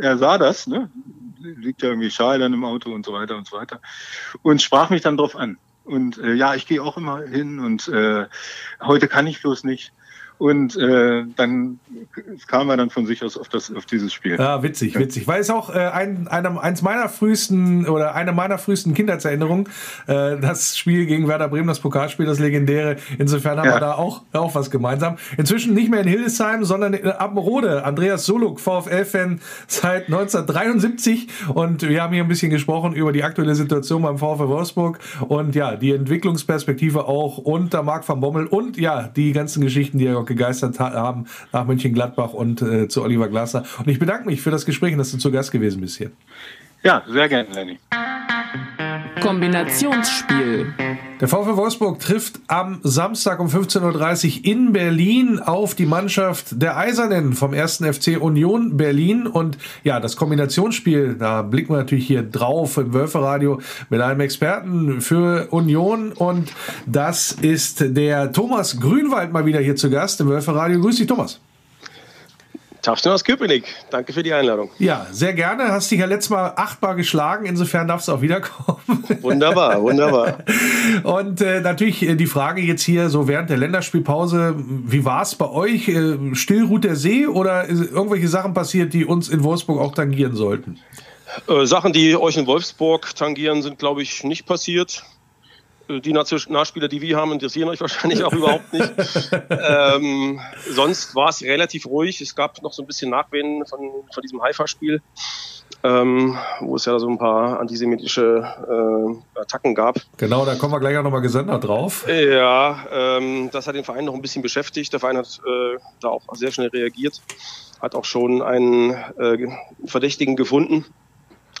er sah das, ne? Liegt ja irgendwie Schal dann im Auto und so weiter und so weiter. Und sprach mich dann drauf an. Und äh, ja, ich gehe auch immer hin und äh, heute kann ich bloß nicht. Und äh, dann kam er dann von sich aus auf, das, auf dieses Spiel. Ja, witzig, witzig. Weil es auch äh, ein, einem, eins meiner frühesten oder eine meiner frühesten Kindheitserinnerungen, äh, das Spiel gegen Werder Bremen, das Pokalspiel, das legendäre. Insofern haben ja. wir da auch, auch was gemeinsam. Inzwischen nicht mehr in Hildesheim, sondern in Appenrode. Andreas Soluk, VfL-Fan seit 1973. Und wir haben hier ein bisschen gesprochen über die aktuelle Situation beim VfL Wolfsburg und ja, die Entwicklungsperspektive auch unter Marc van Bommel und ja, die ganzen Geschichten, die er auch gegeistert haben nach Mönchengladbach und äh, zu Oliver Glasner. Und ich bedanke mich für das Gespräch dass du zu Gast gewesen bist hier. Ja, sehr gerne, Lenny. Kombinationsspiel. Der VfL Wolfsburg trifft am Samstag um 15.30 Uhr in Berlin auf die Mannschaft der Eisernen vom 1. FC Union Berlin. Und ja, das Kombinationsspiel, da blicken wir natürlich hier drauf im Wölferadio mit einem Experten für Union. Und das ist der Thomas Grünwald mal wieder hier zu Gast im Wölferadio. Grüß dich, Thomas. Tagchen aus Köpenick. Danke für die Einladung. Ja, sehr gerne. Hast dich ja letztes Mal achtbar geschlagen. Insofern darfst du auch wiederkommen. Wunderbar, wunderbar. Und äh, natürlich äh, die Frage jetzt hier so während der Länderspielpause. Wie war es bei euch? Äh, still ruht der See oder irgendwelche Sachen passiert, die uns in Wolfsburg auch tangieren sollten? Äh, Sachen, die euch in Wolfsburg tangieren, sind, glaube ich, nicht passiert. Die Nationalspieler, die wir haben, interessieren euch wahrscheinlich auch überhaupt nicht. Ähm, sonst war es relativ ruhig. Es gab noch so ein bisschen Nachwehen von, von diesem Haifa-Spiel, ähm, wo es ja so ein paar antisemitische äh, Attacken gab. Genau, da kommen wir gleich auch nochmal gesondert drauf. Ja, ähm, das hat den Verein noch ein bisschen beschäftigt. Der Verein hat äh, da auch sehr schnell reagiert, hat auch schon einen äh, Verdächtigen gefunden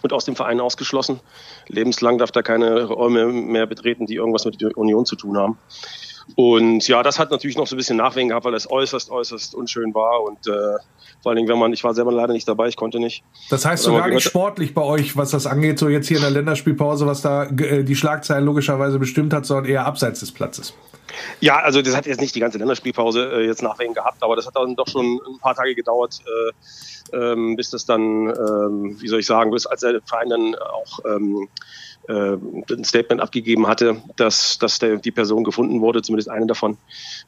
und aus dem Verein ausgeschlossen. Lebenslang darf er keine Räume mehr betreten, die irgendwas mit der Union zu tun haben. Und ja, das hat natürlich noch so ein bisschen Nachwehen gehabt, weil es äußerst, äußerst unschön war. Und äh, vor allen Dingen, wenn man, ich war selber leider nicht dabei, ich konnte nicht. Das heißt so gar nicht sportlich bei euch, was das angeht, so jetzt hier in der Länderspielpause, was da äh, die Schlagzeilen logischerweise bestimmt hat, sondern eher abseits des Platzes. Ja, also das hat jetzt nicht die ganze Länderspielpause äh, jetzt Nachwehen gehabt, aber das hat dann doch schon ein paar Tage gedauert, äh, ähm, bis das dann, ähm, wie soll ich sagen, bis als der Verein dann auch ähm, äh, ein Statement abgegeben hatte, dass, dass der, die Person gefunden wurde, zumindest eine davon.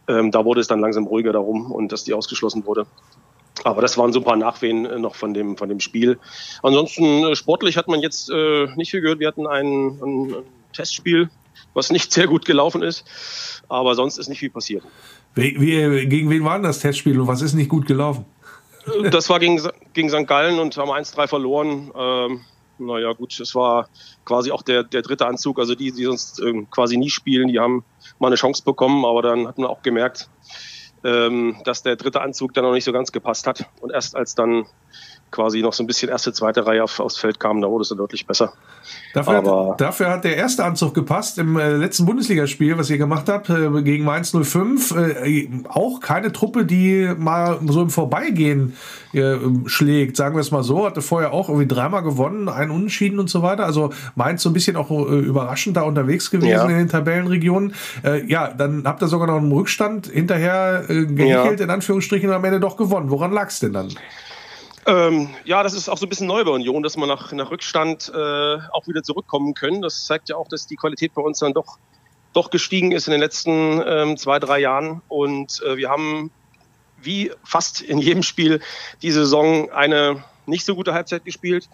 Ähm, da wurde es dann langsam ruhiger darum und dass die ausgeschlossen wurde. Aber das waren so ein paar Nachwehen äh, noch von dem, von dem Spiel. Ansonsten äh, sportlich hat man jetzt äh, nicht viel gehört. Wir hatten ein, ein, Testspiel, was nicht sehr gut gelaufen ist. Aber sonst ist nicht viel passiert. Wie, wie, gegen wen war denn das Testspiel und was ist nicht gut gelaufen? Das war gegen, gegen St. Gallen und haben 1-3 verloren. Ähm, naja, gut, es war quasi auch der, der dritte Anzug. Also die, die sonst ähm, quasi nie spielen, die haben mal eine Chance bekommen, aber dann hat man auch gemerkt, ähm, dass der dritte Anzug dann noch nicht so ganz gepasst hat. Und erst als dann quasi noch so ein bisschen erste, zweite Reihe auf, aufs Feld kam, da wurde es dann deutlich besser. Dafür, hat, dafür hat der erste Anzug gepasst im äh, letzten Bundesligaspiel, was ihr gemacht habt, äh, gegen Mainz 05. Äh, auch keine Truppe, die mal so im Vorbeigehen äh, schlägt, sagen wir es mal so. Hatte vorher auch irgendwie dreimal gewonnen, einen Unentschieden und so weiter. Also Mainz so ein bisschen auch äh, überraschend da unterwegs gewesen ja. in den Tabellenregionen. Äh, ja, dann habt ihr sogar noch einen Rückstand hinterher äh, gehechelt, ja. in Anführungsstrichen, und am Ende doch gewonnen. Woran lag es denn dann? Ähm, ja, das ist auch so ein bisschen neu bei Union, dass man nach, nach Rückstand äh, auch wieder zurückkommen können. Das zeigt ja auch, dass die Qualität bei uns dann doch doch gestiegen ist in den letzten ähm, zwei, drei Jahren. Und äh, wir haben wie fast in jedem Spiel die Saison eine nicht so gute Halbzeit gespielt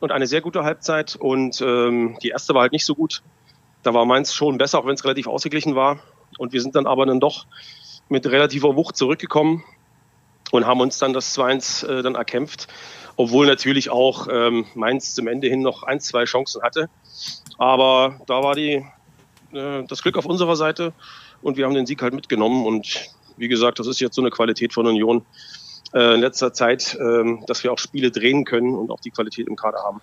und eine sehr gute Halbzeit. Und ähm, die erste war halt nicht so gut. Da war Mainz schon besser, auch wenn es relativ ausgeglichen war. Und wir sind dann aber dann doch mit relativer Wucht zurückgekommen und haben uns dann das 2-1 äh, dann erkämpft. Obwohl natürlich auch ähm, Mainz zum Ende hin noch ein, zwei Chancen hatte. Aber da war die, äh, das Glück auf unserer Seite und wir haben den Sieg halt mitgenommen. Und wie gesagt, das ist jetzt so eine Qualität von Union äh, in letzter Zeit, äh, dass wir auch Spiele drehen können und auch die Qualität im Kader haben,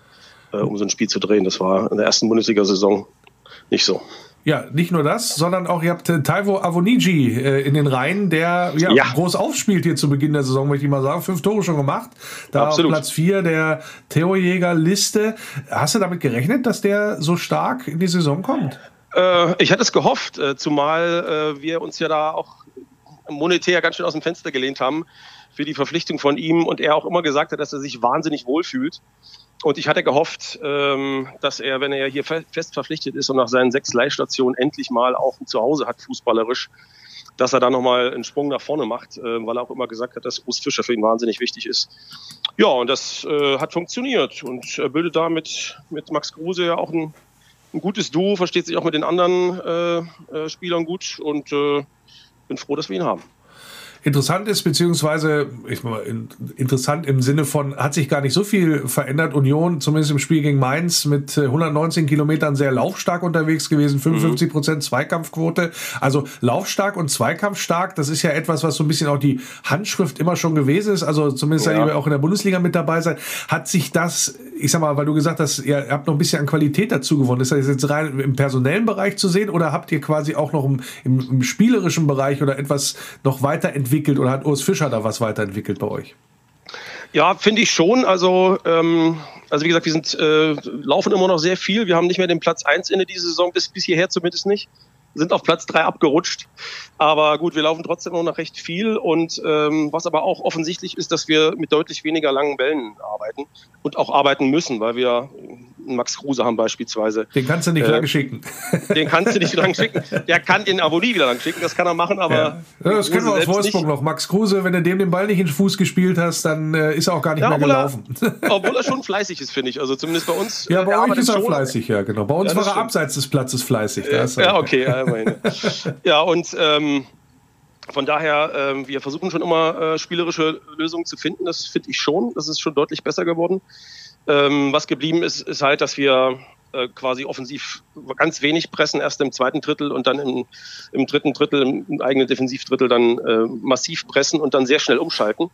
äh, um so ein Spiel zu drehen. Das war in der ersten Bundesliga-Saison nicht so. Ja, nicht nur das, sondern auch ihr habt äh, Taivo Avoniji äh, in den Reihen, der ja, ja, groß aufspielt hier zu Beginn der Saison, möchte ich mal sagen. Fünf Tore schon gemacht. Da Absolut. auf Platz vier der Theojäger-Liste. Hast du damit gerechnet, dass der so stark in die Saison kommt? Äh, ich hatte es gehofft, äh, zumal äh, wir uns ja da auch monetär ganz schön aus dem Fenster gelehnt haben für die Verpflichtung von ihm und er auch immer gesagt hat, dass er sich wahnsinnig wohlfühlt. Und ich hatte gehofft, ähm, dass er, wenn er hier fest verpflichtet ist und nach seinen sechs Leihstationen endlich mal auch ein Zuhause hat, fußballerisch, dass er da nochmal einen Sprung nach vorne macht, äh, weil er auch immer gesagt hat, dass Urs Fischer für ihn wahnsinnig wichtig ist. Ja, und das äh, hat funktioniert und er bildet da mit, mit Max Kruse ja auch ein, ein gutes Duo, versteht sich auch mit den anderen äh, äh Spielern gut und äh, bin froh, dass wir ihn haben interessant ist, beziehungsweise ich mal, interessant im Sinne von, hat sich gar nicht so viel verändert. Union, zumindest im Spiel gegen Mainz, mit 119 äh, Kilometern sehr laufstark unterwegs gewesen, 55 mhm. Prozent Zweikampfquote. Also laufstark und zweikampfstark, das ist ja etwas, was so ein bisschen auch die Handschrift immer schon gewesen ist. Also zumindest ja. ihr auch in der Bundesliga mit dabei seid. Hat sich das, ich sag mal, weil du gesagt hast, ihr habt noch ein bisschen an Qualität dazu gewonnen. Ist das jetzt rein im personellen Bereich zu sehen oder habt ihr quasi auch noch im, im, im spielerischen Bereich oder etwas noch weiterentwickelt? entwickelt oder hat Urs Fischer da was weiterentwickelt bei euch? Ja, finde ich schon. Also, ähm, also wie gesagt, wir sind, äh, laufen immer noch sehr viel. Wir haben nicht mehr den Platz 1 in dieser Saison, bis, bis hierher zumindest nicht. Sind auf Platz 3 abgerutscht. Aber gut, wir laufen trotzdem noch recht viel. Und ähm, was aber auch offensichtlich ist, dass wir mit deutlich weniger langen Bällen arbeiten und auch arbeiten müssen, weil wir Max Kruse haben beispielsweise. Den kannst du nicht äh, lang schicken. Den kannst du nicht lang schicken. Der kann den Avonie wieder lang schicken, das kann er machen, aber. Ja. Ja, das kennen wir aus Wolfsburg noch. Max Kruse, wenn du dem den Ball nicht in den Fuß gespielt hast, dann äh, ist er auch gar nicht ja, mehr gelaufen. Er, obwohl er schon fleißig ist, finde ich. Also zumindest bei uns. Ja, bei euch ist er fleißig, ja, genau. Bei uns war er abseits des Platzes fleißig. ja, okay, ja, immerhin. ja, und ähm, von daher, äh, wir versuchen schon immer äh, spielerische Lösungen zu finden. Das finde ich schon. Das ist schon deutlich besser geworden. Ähm, was geblieben ist, ist halt, dass wir äh, quasi offensiv ganz wenig pressen, erst im zweiten Drittel und dann im, im dritten Drittel, im eigenen Defensivdrittel dann äh, massiv pressen und dann sehr schnell umschalten.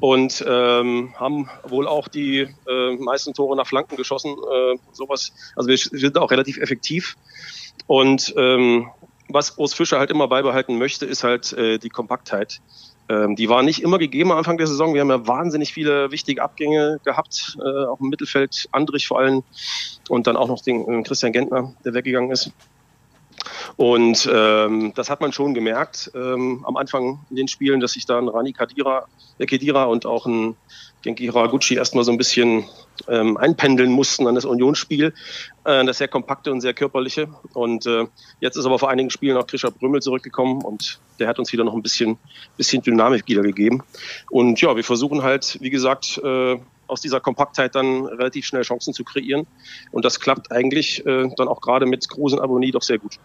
Und ähm, haben wohl auch die äh, meisten Tore nach Flanken geschossen. Äh, sowas. Also wir sind auch relativ effektiv. Und ähm, was Urs Fischer halt immer beibehalten möchte, ist halt äh, die Kompaktheit. Ähm, die war nicht immer gegeben am Anfang der Saison. Wir haben ja wahnsinnig viele wichtige Abgänge gehabt, äh, auch im Mittelfeld, Andrich vor allem und dann auch noch den äh, Christian Gentner, der weggegangen ist. Und ähm, das hat man schon gemerkt ähm, am Anfang in den Spielen, dass sich dann Rani Kadira, der Kedira und auch ein Genki Haraguchi erstmal so ein bisschen ähm, einpendeln mussten an das Unionsspiel. Äh, das sehr kompakte und sehr körperliche. Und äh, jetzt ist aber vor einigen Spielen auch Krischer Brümmel zurückgekommen und der hat uns wieder noch ein bisschen, bisschen Dynamik wiedergegeben. Und ja, wir versuchen halt, wie gesagt, äh, aus dieser Kompaktheit dann relativ schnell Chancen zu kreieren. Und das klappt eigentlich äh, dann auch gerade mit und Abonnie doch sehr gut.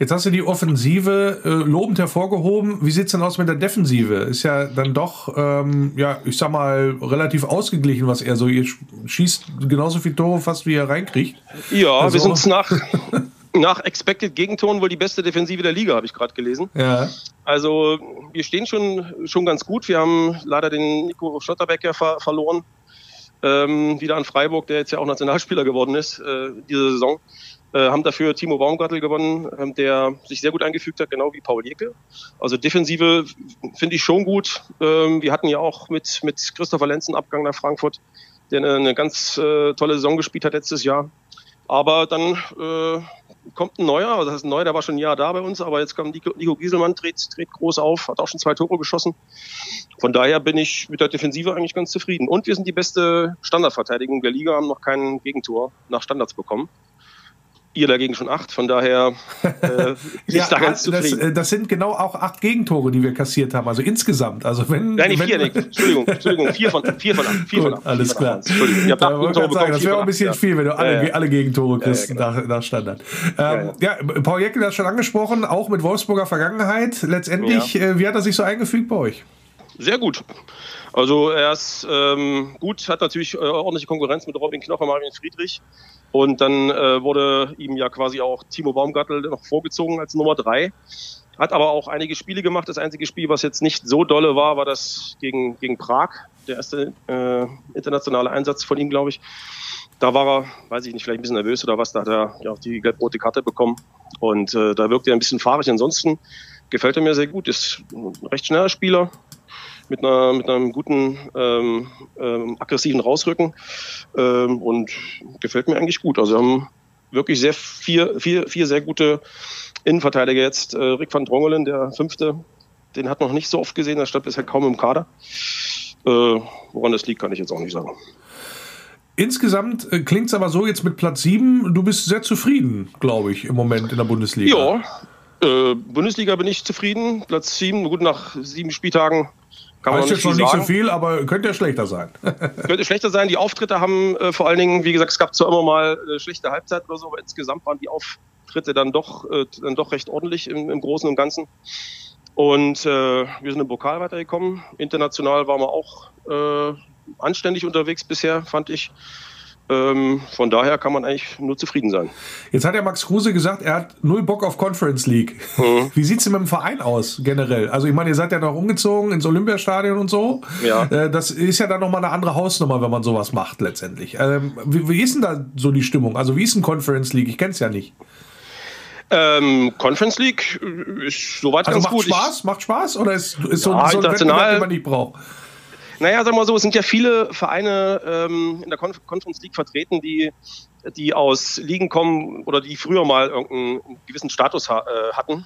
Jetzt hast du die Offensive äh, lobend hervorgehoben. Wie sieht es denn aus mit der Defensive? Ist ja dann doch, ähm, ja, ich sag mal, relativ ausgeglichen, was er so. Ihr schießt genauso viele Tore fast, wie er reinkriegt. Ja, also, wir sind nach, nach Expected Gegentoren wohl die beste Defensive der Liga, habe ich gerade gelesen. Ja. Also wir stehen schon, schon ganz gut. Wir haben leider den Nico Schotterbecker ver verloren. Ähm, wieder an Freiburg, der jetzt ja auch Nationalspieler geworden ist, äh, diese Saison. Äh, haben dafür Timo Baumgartel gewonnen, ähm, der sich sehr gut eingefügt hat, genau wie Paul Jäcke. Also Defensive finde ich schon gut. Ähm, wir hatten ja auch mit, mit Christopher Lenzen Abgang nach Frankfurt, der eine, eine ganz äh, tolle Saison gespielt hat letztes Jahr. Aber dann äh, kommt ein neuer, also das heißt ein neuer, der war schon ein Jahr da bei uns, aber jetzt kommt Nico, Nico Gieselmann, dreht, dreht groß auf, hat auch schon zwei Tore geschossen. Von daher bin ich mit der Defensive eigentlich ganz zufrieden. Und wir sind die beste Standardverteidigung der Liga, haben noch kein Gegentor nach Standards bekommen. Ihr dagegen schon acht. Von daher äh, ja, da ganz das, äh, das, sind genau auch acht Gegentore, die wir kassiert haben. Also insgesamt. Also wenn, Nein, wenn, vier, nicht. Entschuldigung, Entschuldigung, vier von, vier von acht. Vier Gut, von acht. Alles klar. Entschuldigung, ihr habt acht sagen, Das wäre auch ein bisschen viel, wenn du alle, ja, alle Gegentore kriegst ja, nach, nach, Standard. Ähm, ja, Paul Jeckel hat schon angesprochen, auch mit Wolfsburger Vergangenheit. Letztendlich, äh, wie hat er sich so eingefügt bei euch? Sehr gut. Also er ist ähm, gut, hat natürlich äh, ordentliche Konkurrenz mit Robin Knocher, Marvin Friedrich. Und dann äh, wurde ihm ja quasi auch Timo Baumgartel noch vorgezogen als Nummer drei. Hat aber auch einige Spiele gemacht. Das einzige Spiel, was jetzt nicht so dolle war, war das gegen, gegen Prag. Der erste äh, internationale Einsatz von ihm, glaube ich. Da war er, weiß ich nicht, vielleicht ein bisschen nervös oder was. Da hat er ja auch die gelb-rote Karte bekommen. Und äh, da wirkt er ein bisschen fahrig. Ansonsten gefällt er mir sehr gut. Ist ein recht schneller Spieler, mit, einer, mit einem guten ähm, ähm, aggressiven Rausrücken ähm, und gefällt mir eigentlich gut. Also wir haben wirklich sehr vier, vier, vier sehr gute Innenverteidiger jetzt. Äh, Rick van Drongelen, der fünfte, den hat man noch nicht so oft gesehen, der stand bisher kaum im Kader. Äh, woran das liegt, kann ich jetzt auch nicht sagen. Insgesamt äh, klingt es aber so jetzt mit Platz 7, du bist sehr zufrieden, glaube ich, im Moment in der Bundesliga. Ja, äh, Bundesliga bin ich zufrieden. Platz 7, gut, nach sieben Spieltagen kann man jetzt noch nicht sagen. so viel, aber könnte ja schlechter sein. könnte schlechter sein. Die Auftritte haben äh, vor allen Dingen, wie gesagt, es gab zwar immer mal eine schlechte Halbzeit oder so, aber insgesamt waren die Auftritte dann doch, äh, dann doch recht ordentlich im, im Großen und Ganzen. Und äh, wir sind im Pokal weitergekommen. International waren wir auch äh, anständig unterwegs bisher, fand ich. Ähm, von daher kann man eigentlich nur zufrieden sein. Jetzt hat ja Max Kruse gesagt, er hat null Bock auf Conference League. Mhm. Wie sieht es denn mit dem Verein aus generell? Also ich meine, ihr seid ja noch umgezogen ins Olympiastadion und so. Ja. Äh, das ist ja dann nochmal eine andere Hausnummer, wenn man sowas macht letztendlich. Ähm, wie, wie, ist denn da so die Stimmung? Also wie ist ein Conference League? Ich kenne es ja nicht. Ähm, Conference League ist soweit also ganz macht gut. Spaß? Macht Spaß? Oder ist, ist ja, so, so ein Wettbewerb, den man nicht braucht? Naja, sagen wir mal so, es sind ja viele Vereine ähm, in der Conf Conference League vertreten, die, die aus Ligen kommen oder die früher mal irgendeinen gewissen Status ha äh, hatten,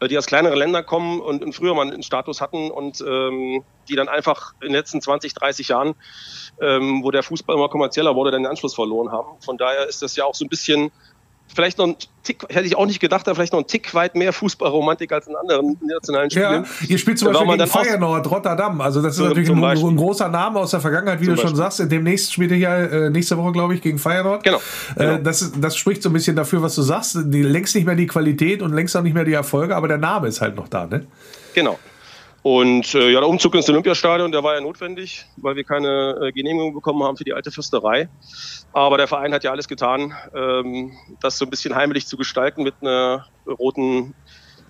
äh, die aus kleineren Ländern kommen und, und, früher mal einen Status hatten und ähm, die dann einfach in den letzten 20, 30 Jahren, ähm, wo der Fußball immer kommerzieller wurde, dann den Anschluss verloren haben. Von daher ist das ja auch so ein bisschen vielleicht noch ein Tick, hätte ich auch nicht gedacht, da vielleicht noch ein Tick weit mehr Fußballromantik als in anderen nationalen Spielen. Ja, ihr spielt zum Beispiel gegen Feyenoord, Rotterdam. Also das ist natürlich ein, ein, großer Name aus der Vergangenheit, wie zum du schon Beispiel. sagst. Demnächst spielt ihr ja äh, nächste Woche, glaube ich, gegen Feyenoord. Genau. Äh, genau. Äh, das, das spricht so ein bisschen dafür, was du sagst. Die, längst nicht mehr die Qualität und längst auch nicht mehr die Erfolge, aber der Name ist halt noch da, ne? Genau. Und äh, ja, der Umzug ins Olympiastadion, der war ja notwendig, weil wir keine äh, Genehmigung bekommen haben für die alte Fürsterei. Aber der Verein hat ja alles getan, ähm, das so ein bisschen heimlich zu gestalten mit einer roten,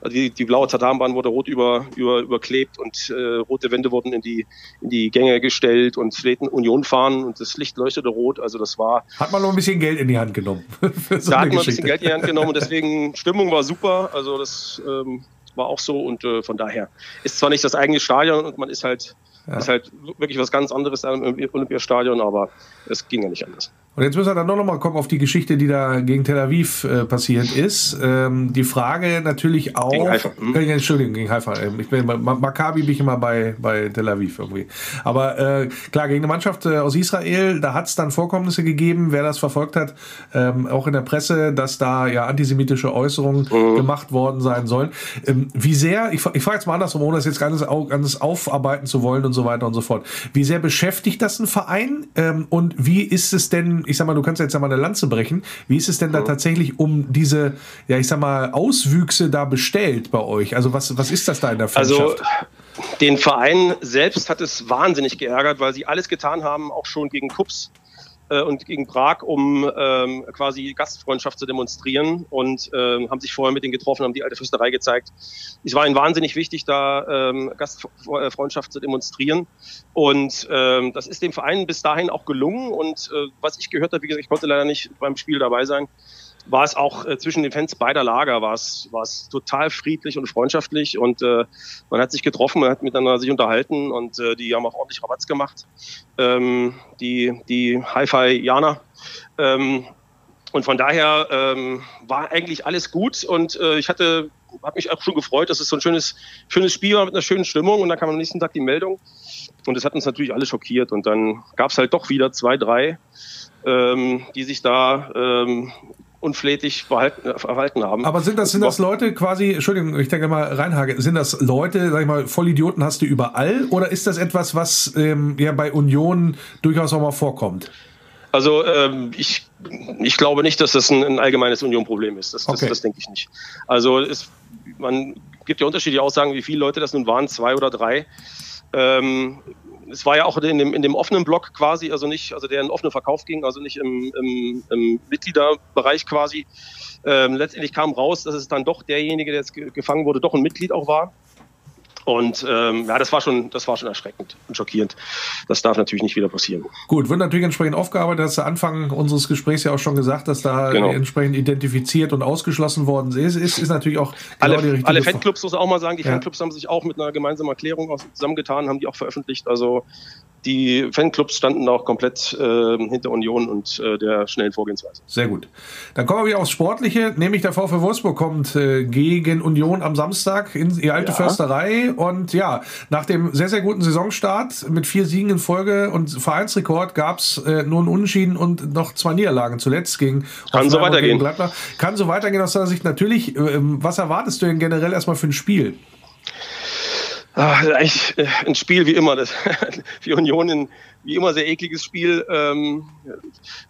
also die, die blaue Tatanbahn wurde rot über, über, überklebt und äh, rote Wände wurden in die, in die Gänge gestellt und Fläten Union fahren und das Licht leuchtete rot. Also das war. Hat man noch ein bisschen Geld in die Hand genommen. so da hat man ein bisschen Geld in die Hand genommen und deswegen Stimmung war super. Also das ähm, war auch so und äh, von daher ist zwar nicht das eigene Stadion und man ist halt, ja. ist halt wirklich was ganz anderes im Olympiastadion, aber es ging ja nicht anders. Und jetzt müssen wir dann noch mal kommen auf die Geschichte, die da gegen Tel Aviv äh, passiert ist. Ähm, die Frage natürlich auch. Gegen Haifa. Hm? Äh, Entschuldigung, gegen Haifa. Ähm, ich bin, Maccabi bin ich immer bei, bei Tel Aviv irgendwie. Aber äh, klar, gegen eine Mannschaft äh, aus Israel, da hat es dann Vorkommnisse gegeben, wer das verfolgt hat, ähm, auch in der Presse, dass da ja antisemitische Äußerungen mhm. gemacht worden sein sollen. Ähm, wie sehr, ich, ich frage jetzt mal andersrum, ohne das jetzt ganz, ganz aufarbeiten zu wollen und so weiter und so fort. Wie sehr beschäftigt das ein Verein? Ähm, und wie ist es denn ich sag mal, du kannst jetzt ja mal eine Lanze brechen. Wie ist es denn da tatsächlich um diese, ja, ich sag mal, Auswüchse da bestellt bei euch? Also was, was ist das da in der Freundschaft? Also den Verein selbst hat es wahnsinnig geärgert, weil sie alles getan haben, auch schon gegen Kups äh, und gegen Prag, um ähm, quasi Gastfreundschaft zu demonstrieren und äh, haben sich vorher mit denen getroffen, haben die alte Fürsterei gezeigt. Es war ihnen wahnsinnig wichtig, da ähm, Gastfreundschaft zu demonstrieren und ähm, das ist dem Verein bis dahin auch gelungen und äh, was ich gehört habe, wie gesagt, ich konnte leider nicht beim Spiel dabei sein, war es auch äh, zwischen den Fans beider Lager war es, war es total friedlich und freundschaftlich und äh, man hat sich getroffen, man hat miteinander sich unterhalten und äh, die haben auch ordentlich Rabatz gemacht, ähm, die, die Hi-Fi-Jana. Ähm, und von daher ähm, war eigentlich alles gut und äh, ich hatte, habe mich auch schon gefreut, dass es so ein schönes, schönes Spiel war mit einer schönen Stimmung und dann kam am nächsten Tag die Meldung und das hat uns natürlich alle schockiert und dann gab es halt doch wieder zwei, drei, ähm, die sich da ähm, unflätig verhalten, äh, verhalten haben. Aber sind das, sind das Leute quasi, Entschuldigung, ich denke mal reinhage, sind das Leute, sag ich mal, Vollidioten hast du überall oder ist das etwas, was ähm, ja bei Union durchaus auch mal vorkommt? Also ähm, ich, ich glaube nicht, dass das ein, ein allgemeines Union-Problem ist. Das, das, okay. das denke ich nicht. Also es, man gibt ja unterschiedliche Aussagen, wie viele Leute das nun waren, zwei oder drei. Ähm, es war ja auch in dem, in dem offenen Block quasi, also nicht, also der in offenen Verkauf ging, also nicht im, im, im Mitgliederbereich quasi. Ähm, letztendlich kam raus, dass es dann doch derjenige, der jetzt gefangen wurde, doch ein Mitglied auch war. Und ähm, ja, das war schon, das war schon erschreckend und schockierend. Das darf natürlich nicht wieder passieren. Gut, wird natürlich entsprechend aufgearbeitet. Hast du Anfang unseres Gesprächs ja auch schon gesagt, dass da genau. entsprechend identifiziert und ausgeschlossen worden ist. Ist, ist natürlich auch genau alle, die richtige Alle Fanclubs muss auch mal sagen, die ja. Fanclubs haben sich auch mit einer gemeinsamen Erklärung zusammengetan, haben die auch veröffentlicht. Also die Fanclubs standen auch komplett äh, hinter Union und äh, der schnellen Vorgehensweise. Sehr gut. Dann kommen wir wieder aufs Sportliche, nämlich der VfW Wolfsburg kommt äh, gegen Union am Samstag in die alte ja. Försterei und ja, nach dem sehr, sehr guten Saisonstart mit vier Siegen in Folge und Vereinsrekord gab es äh, nur einen Unentschieden und noch zwei Niederlagen zuletzt gegen Kann so weitergehen. Kann so weitergehen aus deiner Sicht natürlich. Ähm, was erwartest du denn generell erstmal für ein Spiel? Ach, eigentlich äh, ein Spiel wie immer. Das, für Union ein wie immer sehr ekliges Spiel, ähm,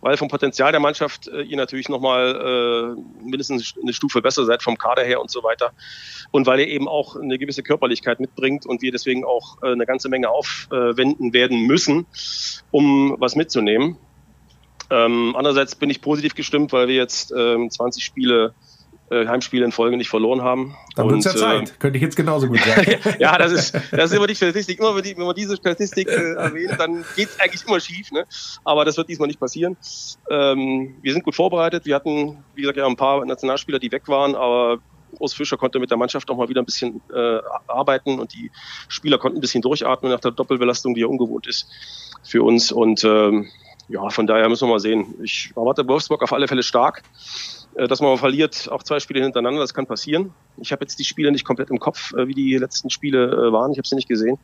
weil vom Potenzial der Mannschaft äh, ihr natürlich nochmal äh, mindestens eine Stufe besser seid vom Kader her und so weiter. Und weil ihr eben auch eine gewisse Körperlichkeit mitbringt und wir deswegen auch äh, eine ganze Menge aufwenden werden müssen, um was mitzunehmen. Ähm, andererseits bin ich positiv gestimmt, weil wir jetzt ähm, 20 Spiele äh, Heimspiele in Folge nicht verloren haben. Dann wird es ja Zeit. Äh, Könnte ich jetzt genauso gut sagen. ja, das ist, das ist immer die Statistik. Immer wenn, die, wenn man diese Statistik äh, erwähnt, dann geht es eigentlich immer schief. Ne? Aber das wird diesmal nicht passieren. Ähm, wir sind gut vorbereitet. Wir hatten, wie gesagt, ja ein paar Nationalspieler, die weg waren, aber Urs Fischer konnte mit der Mannschaft auch mal wieder ein bisschen äh, arbeiten und die Spieler konnten ein bisschen durchatmen nach der Doppelbelastung, die ja ungewohnt ist für uns. Und ähm, ja, von daher müssen wir mal sehen. Ich erwarte Wolfsburg auf alle Fälle stark. Äh, dass man verliert, auch zwei Spiele hintereinander, das kann passieren. Ich habe jetzt die Spiele nicht komplett im Kopf, äh, wie die letzten Spiele äh, waren. Ich habe sie nicht gesehen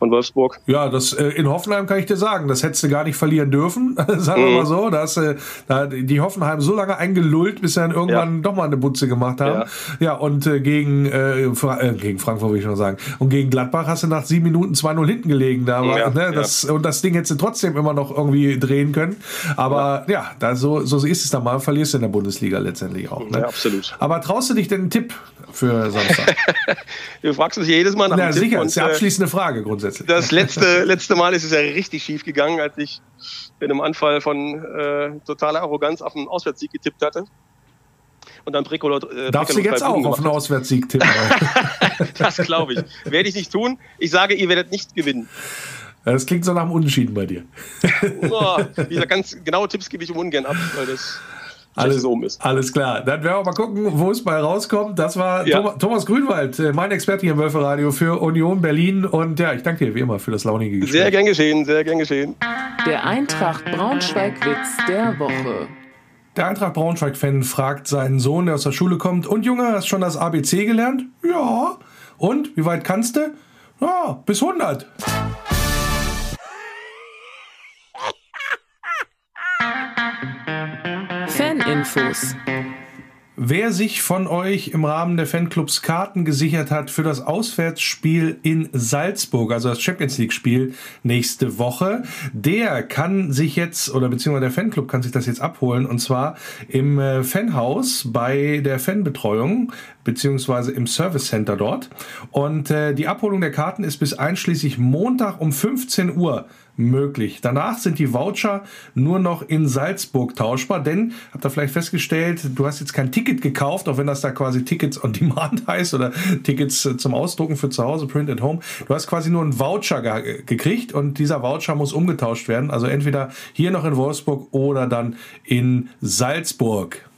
von Wolfsburg. Ja, das äh, in Hoffenheim kann ich dir sagen, das hättest du gar nicht verlieren dürfen, sagen wir mhm. mal so. Da hast äh, da die Hoffenheim so lange eingelullt, bis sie dann irgendwann ja. doch mal eine Butze gemacht haben. Ja, ja und äh, gegen, äh, Fra äh, gegen Frankfurt will ich noch sagen. Und gegen Gladbach hast du nach sieben Minuten 2-0 hinten gelegen. Da war, ja, ne, das, Und das Ding hättest du trotzdem immer noch irgendwie drehen können. Aber ja, da so, so ist es dann mal, verlierst du in der Bundesliga letztendlich auch. Ne? Ja, absolut. Aber traust du dich denn einen Tipp für Samstag? du fragst uns jedes Mal nach Na, sicher, Tipp. ist die abschließende Frage grundsätzlich grundsätzlich. Das letzte, letzte Mal ist es ja richtig schief gegangen, als ich in einem Anfall von äh, totaler Arroganz auf einen Auswärtssieg getippt hatte. Und dann Bricolot. Äh, Darfst du jetzt auch auf einen Auswärtssieg tippen? das glaube ich. Werde ich nicht tun. Ich sage, ihr werdet nicht gewinnen. Das klingt so nach einem Unentschieden bei dir. oh, dieser ganz genaue Tipps gebe ich um ungern ab, weil das alles, oben ist. Alles klar. Dann werden wir mal gucken, wo es bei rauskommt. Das war ja. Thomas, Grünwald, äh, mein Experte hier im Wölferadio für Union Berlin. Und ja, ich danke dir wie immer für das launige Gespräch. Sehr gern geschehen, sehr gern geschehen. Der Eintracht Braunschweig-Witz der Woche. Der Eintracht Braunschweig-Fan fragt seinen Sohn, der aus der Schule kommt: Und Junge, hast du schon das ABC gelernt? Ja. Und? Wie weit kannst du? Ja, bis 100. Infos. Wer sich von euch im Rahmen der Fanclubs Karten gesichert hat für das Auswärtsspiel in Salzburg, also das Champions League Spiel nächste Woche, der kann sich jetzt oder beziehungsweise der Fanclub kann sich das jetzt abholen und zwar im äh, Fanhaus bei der Fanbetreuung beziehungsweise im Service Center dort. Und äh, die Abholung der Karten ist bis einschließlich Montag um 15 Uhr möglich. Danach sind die Voucher nur noch in Salzburg tauschbar, denn, habt ihr vielleicht festgestellt, du hast jetzt kein Ticket gekauft, auch wenn das da quasi Tickets on Demand heißt oder Tickets äh, zum Ausdrucken für zu Hause, Print at Home. Du hast quasi nur einen Voucher ge gekriegt und dieser Voucher muss umgetauscht werden. Also entweder hier noch in Wolfsburg oder dann in Salzburg.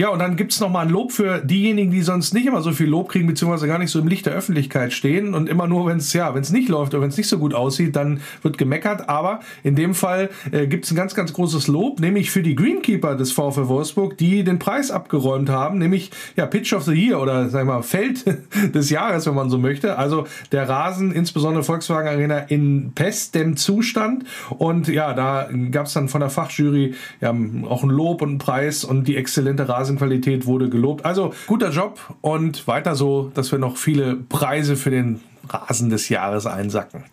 Ja, und dann gibt es nochmal ein Lob für diejenigen, die sonst nicht immer so viel Lob kriegen, beziehungsweise gar nicht so im Licht der Öffentlichkeit stehen und immer nur, wenn es ja, nicht läuft oder wenn es nicht so gut aussieht, dann wird gemeckert. Aber in dem Fall äh, gibt es ein ganz, ganz großes Lob, nämlich für die Greenkeeper des VfL Wolfsburg, die den Preis abgeräumt haben, nämlich ja Pitch of the Year oder wir mal Feld des Jahres, wenn man so möchte. Also der Rasen, insbesondere Volkswagen Arena in bestem Zustand. Und ja, da gab es dann von der Fachjury ja, auch ein Lob und einen Preis und die exzellente Rasenqualität wurde gelobt. Also guter Job und weiter so, dass wir noch viele Preise für den Rasen des Jahres einsacken.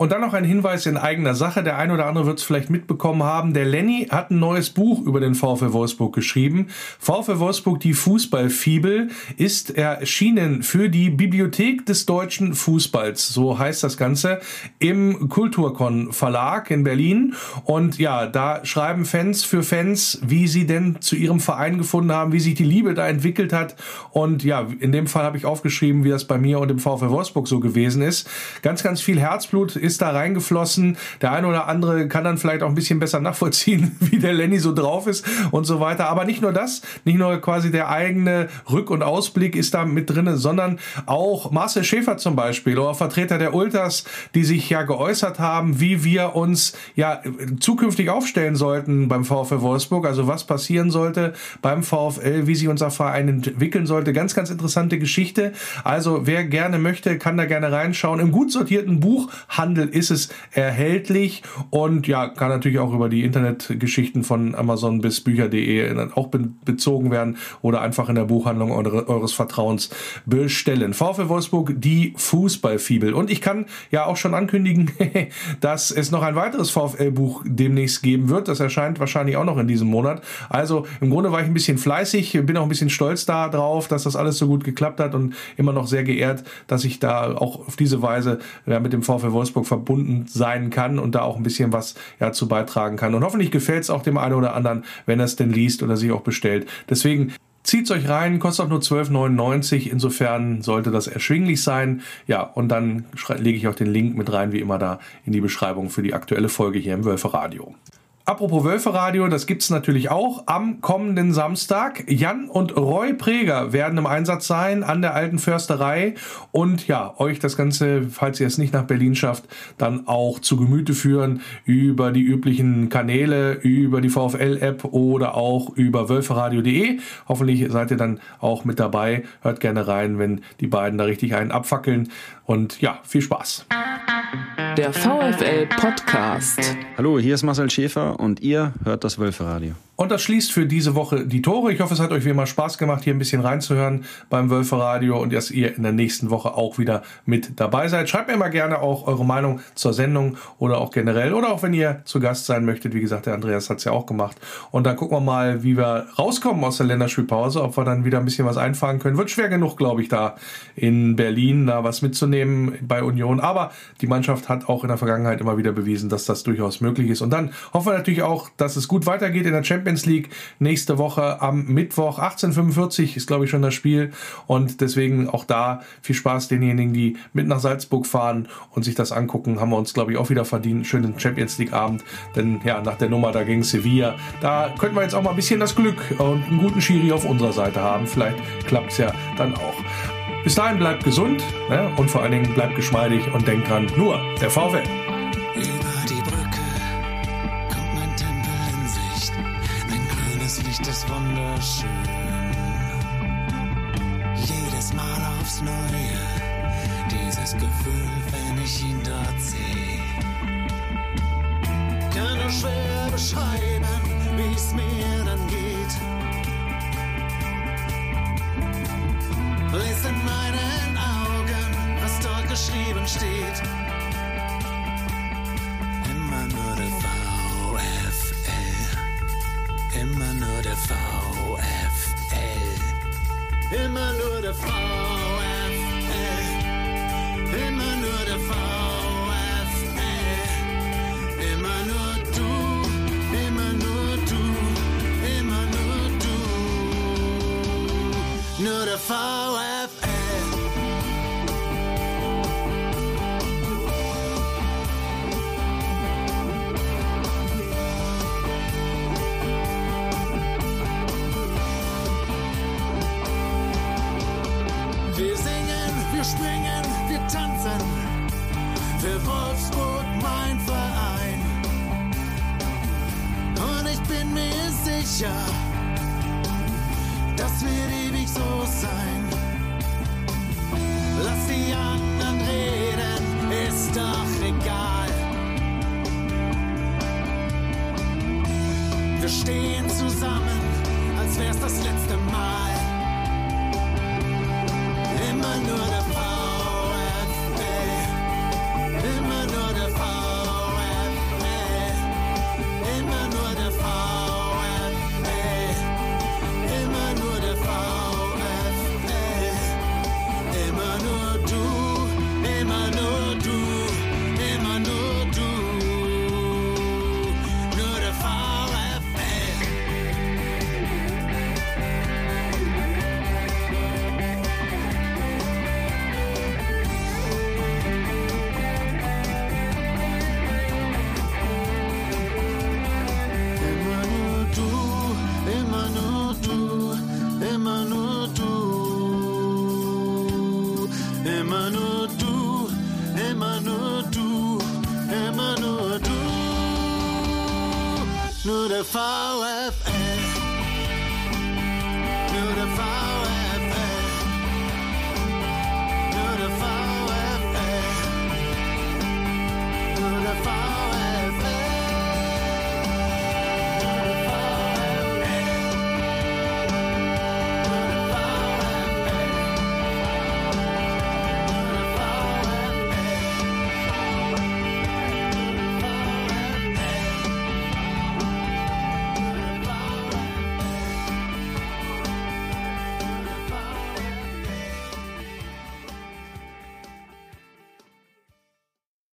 Und dann noch ein Hinweis in eigener Sache. Der ein oder andere wird es vielleicht mitbekommen haben. Der Lenny hat ein neues Buch über den VfL Wolfsburg geschrieben. VfL Wolfsburg, die Fußballfibel, ist erschienen für die Bibliothek des deutschen Fußballs. So heißt das Ganze im Kulturkon Verlag in Berlin. Und ja, da schreiben Fans für Fans, wie sie denn zu ihrem Verein gefunden haben, wie sich die Liebe da entwickelt hat. Und ja, in dem Fall habe ich aufgeschrieben, wie das bei mir und im VfL Wolfsburg so gewesen ist. Ganz, ganz viel Herzblut ist ist da reingeflossen. Der eine oder andere kann dann vielleicht auch ein bisschen besser nachvollziehen, wie der Lenny so drauf ist und so weiter. Aber nicht nur das, nicht nur quasi der eigene Rück- und Ausblick ist da mit drin, sondern auch Marcel Schäfer zum Beispiel oder Vertreter der Ultras, die sich ja geäußert haben, wie wir uns ja zukünftig aufstellen sollten beim VfL Wolfsburg, also was passieren sollte beim VfL, wie sich unser Verein entwickeln sollte. Ganz, ganz interessante Geschichte. Also wer gerne möchte, kann da gerne reinschauen. Im gut sortierten Buch handelt Handel ist es erhältlich und ja, kann natürlich auch über die Internetgeschichten von Amazon bis Bücher.de auch bezogen werden oder einfach in der Buchhandlung eures Vertrauens bestellen. VfL Wolfsburg, die Fußballfibel. Und ich kann ja auch schon ankündigen, dass es noch ein weiteres VfL-Buch demnächst geben wird. Das erscheint wahrscheinlich auch noch in diesem Monat. Also im Grunde war ich ein bisschen fleißig, bin auch ein bisschen stolz darauf, dass das alles so gut geklappt hat und immer noch sehr geehrt, dass ich da auch auf diese Weise ja, mit dem VfL Wolfsburg verbunden sein kann und da auch ein bisschen was ja, zu beitragen kann. Und hoffentlich gefällt es auch dem einen oder anderen, wenn er es denn liest oder sich auch bestellt. Deswegen Zieht's euch rein, kostet auch nur 12,99. Insofern sollte das erschwinglich sein. Ja, und dann lege ich auch den Link mit rein, wie immer, da in die Beschreibung für die aktuelle Folge hier im Wölfe Radio. Apropos Wölferadio, das gibt es natürlich auch am kommenden Samstag. Jan und Roy Preger werden im Einsatz sein an der alten Försterei und ja, euch das Ganze, falls ihr es nicht nach Berlin schafft, dann auch zu Gemüte führen über die üblichen Kanäle, über die VfL-App oder auch über wölferadio.de. Hoffentlich seid ihr dann auch mit dabei. Hört gerne rein, wenn die beiden da richtig einen abfackeln. Und ja, viel Spaß. Der VfL Podcast. Hallo, hier ist Marcel Schäfer und ihr hört das Wölferadio. Und das schließt für diese Woche die Tore. Ich hoffe, es hat euch wie immer Spaß gemacht, hier ein bisschen reinzuhören beim Wölferadio und dass ihr in der nächsten Woche auch wieder mit dabei seid. Schreibt mir mal gerne auch eure Meinung zur Sendung oder auch generell oder auch wenn ihr zu Gast sein möchtet. Wie gesagt, der Andreas hat es ja auch gemacht. Und dann gucken wir mal, wie wir rauskommen aus der Länderspielpause, ob wir dann wieder ein bisschen was einfahren können. Wird schwer genug, glaube ich, da in Berlin da was mitzunehmen bei Union. Aber die Mannschaft hat auch in der Vergangenheit immer wieder bewiesen, dass das durchaus möglich ist. Und dann hoffen wir natürlich auch, dass es gut weitergeht in der Champions Champions League nächste Woche am Mittwoch 18.45 ist, glaube ich, schon das Spiel. Und deswegen auch da viel Spaß denjenigen, die mit nach Salzburg fahren und sich das angucken. Haben wir uns, glaube ich, auch wieder verdient. Schönen Champions League Abend. Denn ja, nach der Nummer da gegen Sevilla, da könnten wir jetzt auch mal ein bisschen das Glück und einen guten Schiri auf unserer Seite haben. Vielleicht klappt es ja dann auch. Bis dahin bleibt gesund ne? und vor allen Dingen bleibt geschmeidig und denkt dran, nur der VW. Ist wunderschön, jedes Mal aufs Neue, dieses Gefühl, wenn ich ihn dort sehe. Kann nur schwer beschreiben, wie es mir dann geht. Lies in meinen Augen, was dort geschrieben steht. Immer nur der VfL, immer nur der VfL. Immer nur der VfL. Immer nur der VfL. Immer nur du, immer nur du, immer nur du. Nur der VfL. Springen, wir tanzen. Für Wolfsburg mein Verein. Und ich bin mir sicher, das wird ewig so sein. Lass die anderen reden, ist doch egal. Wir stehen zusammen, als wär's das letzte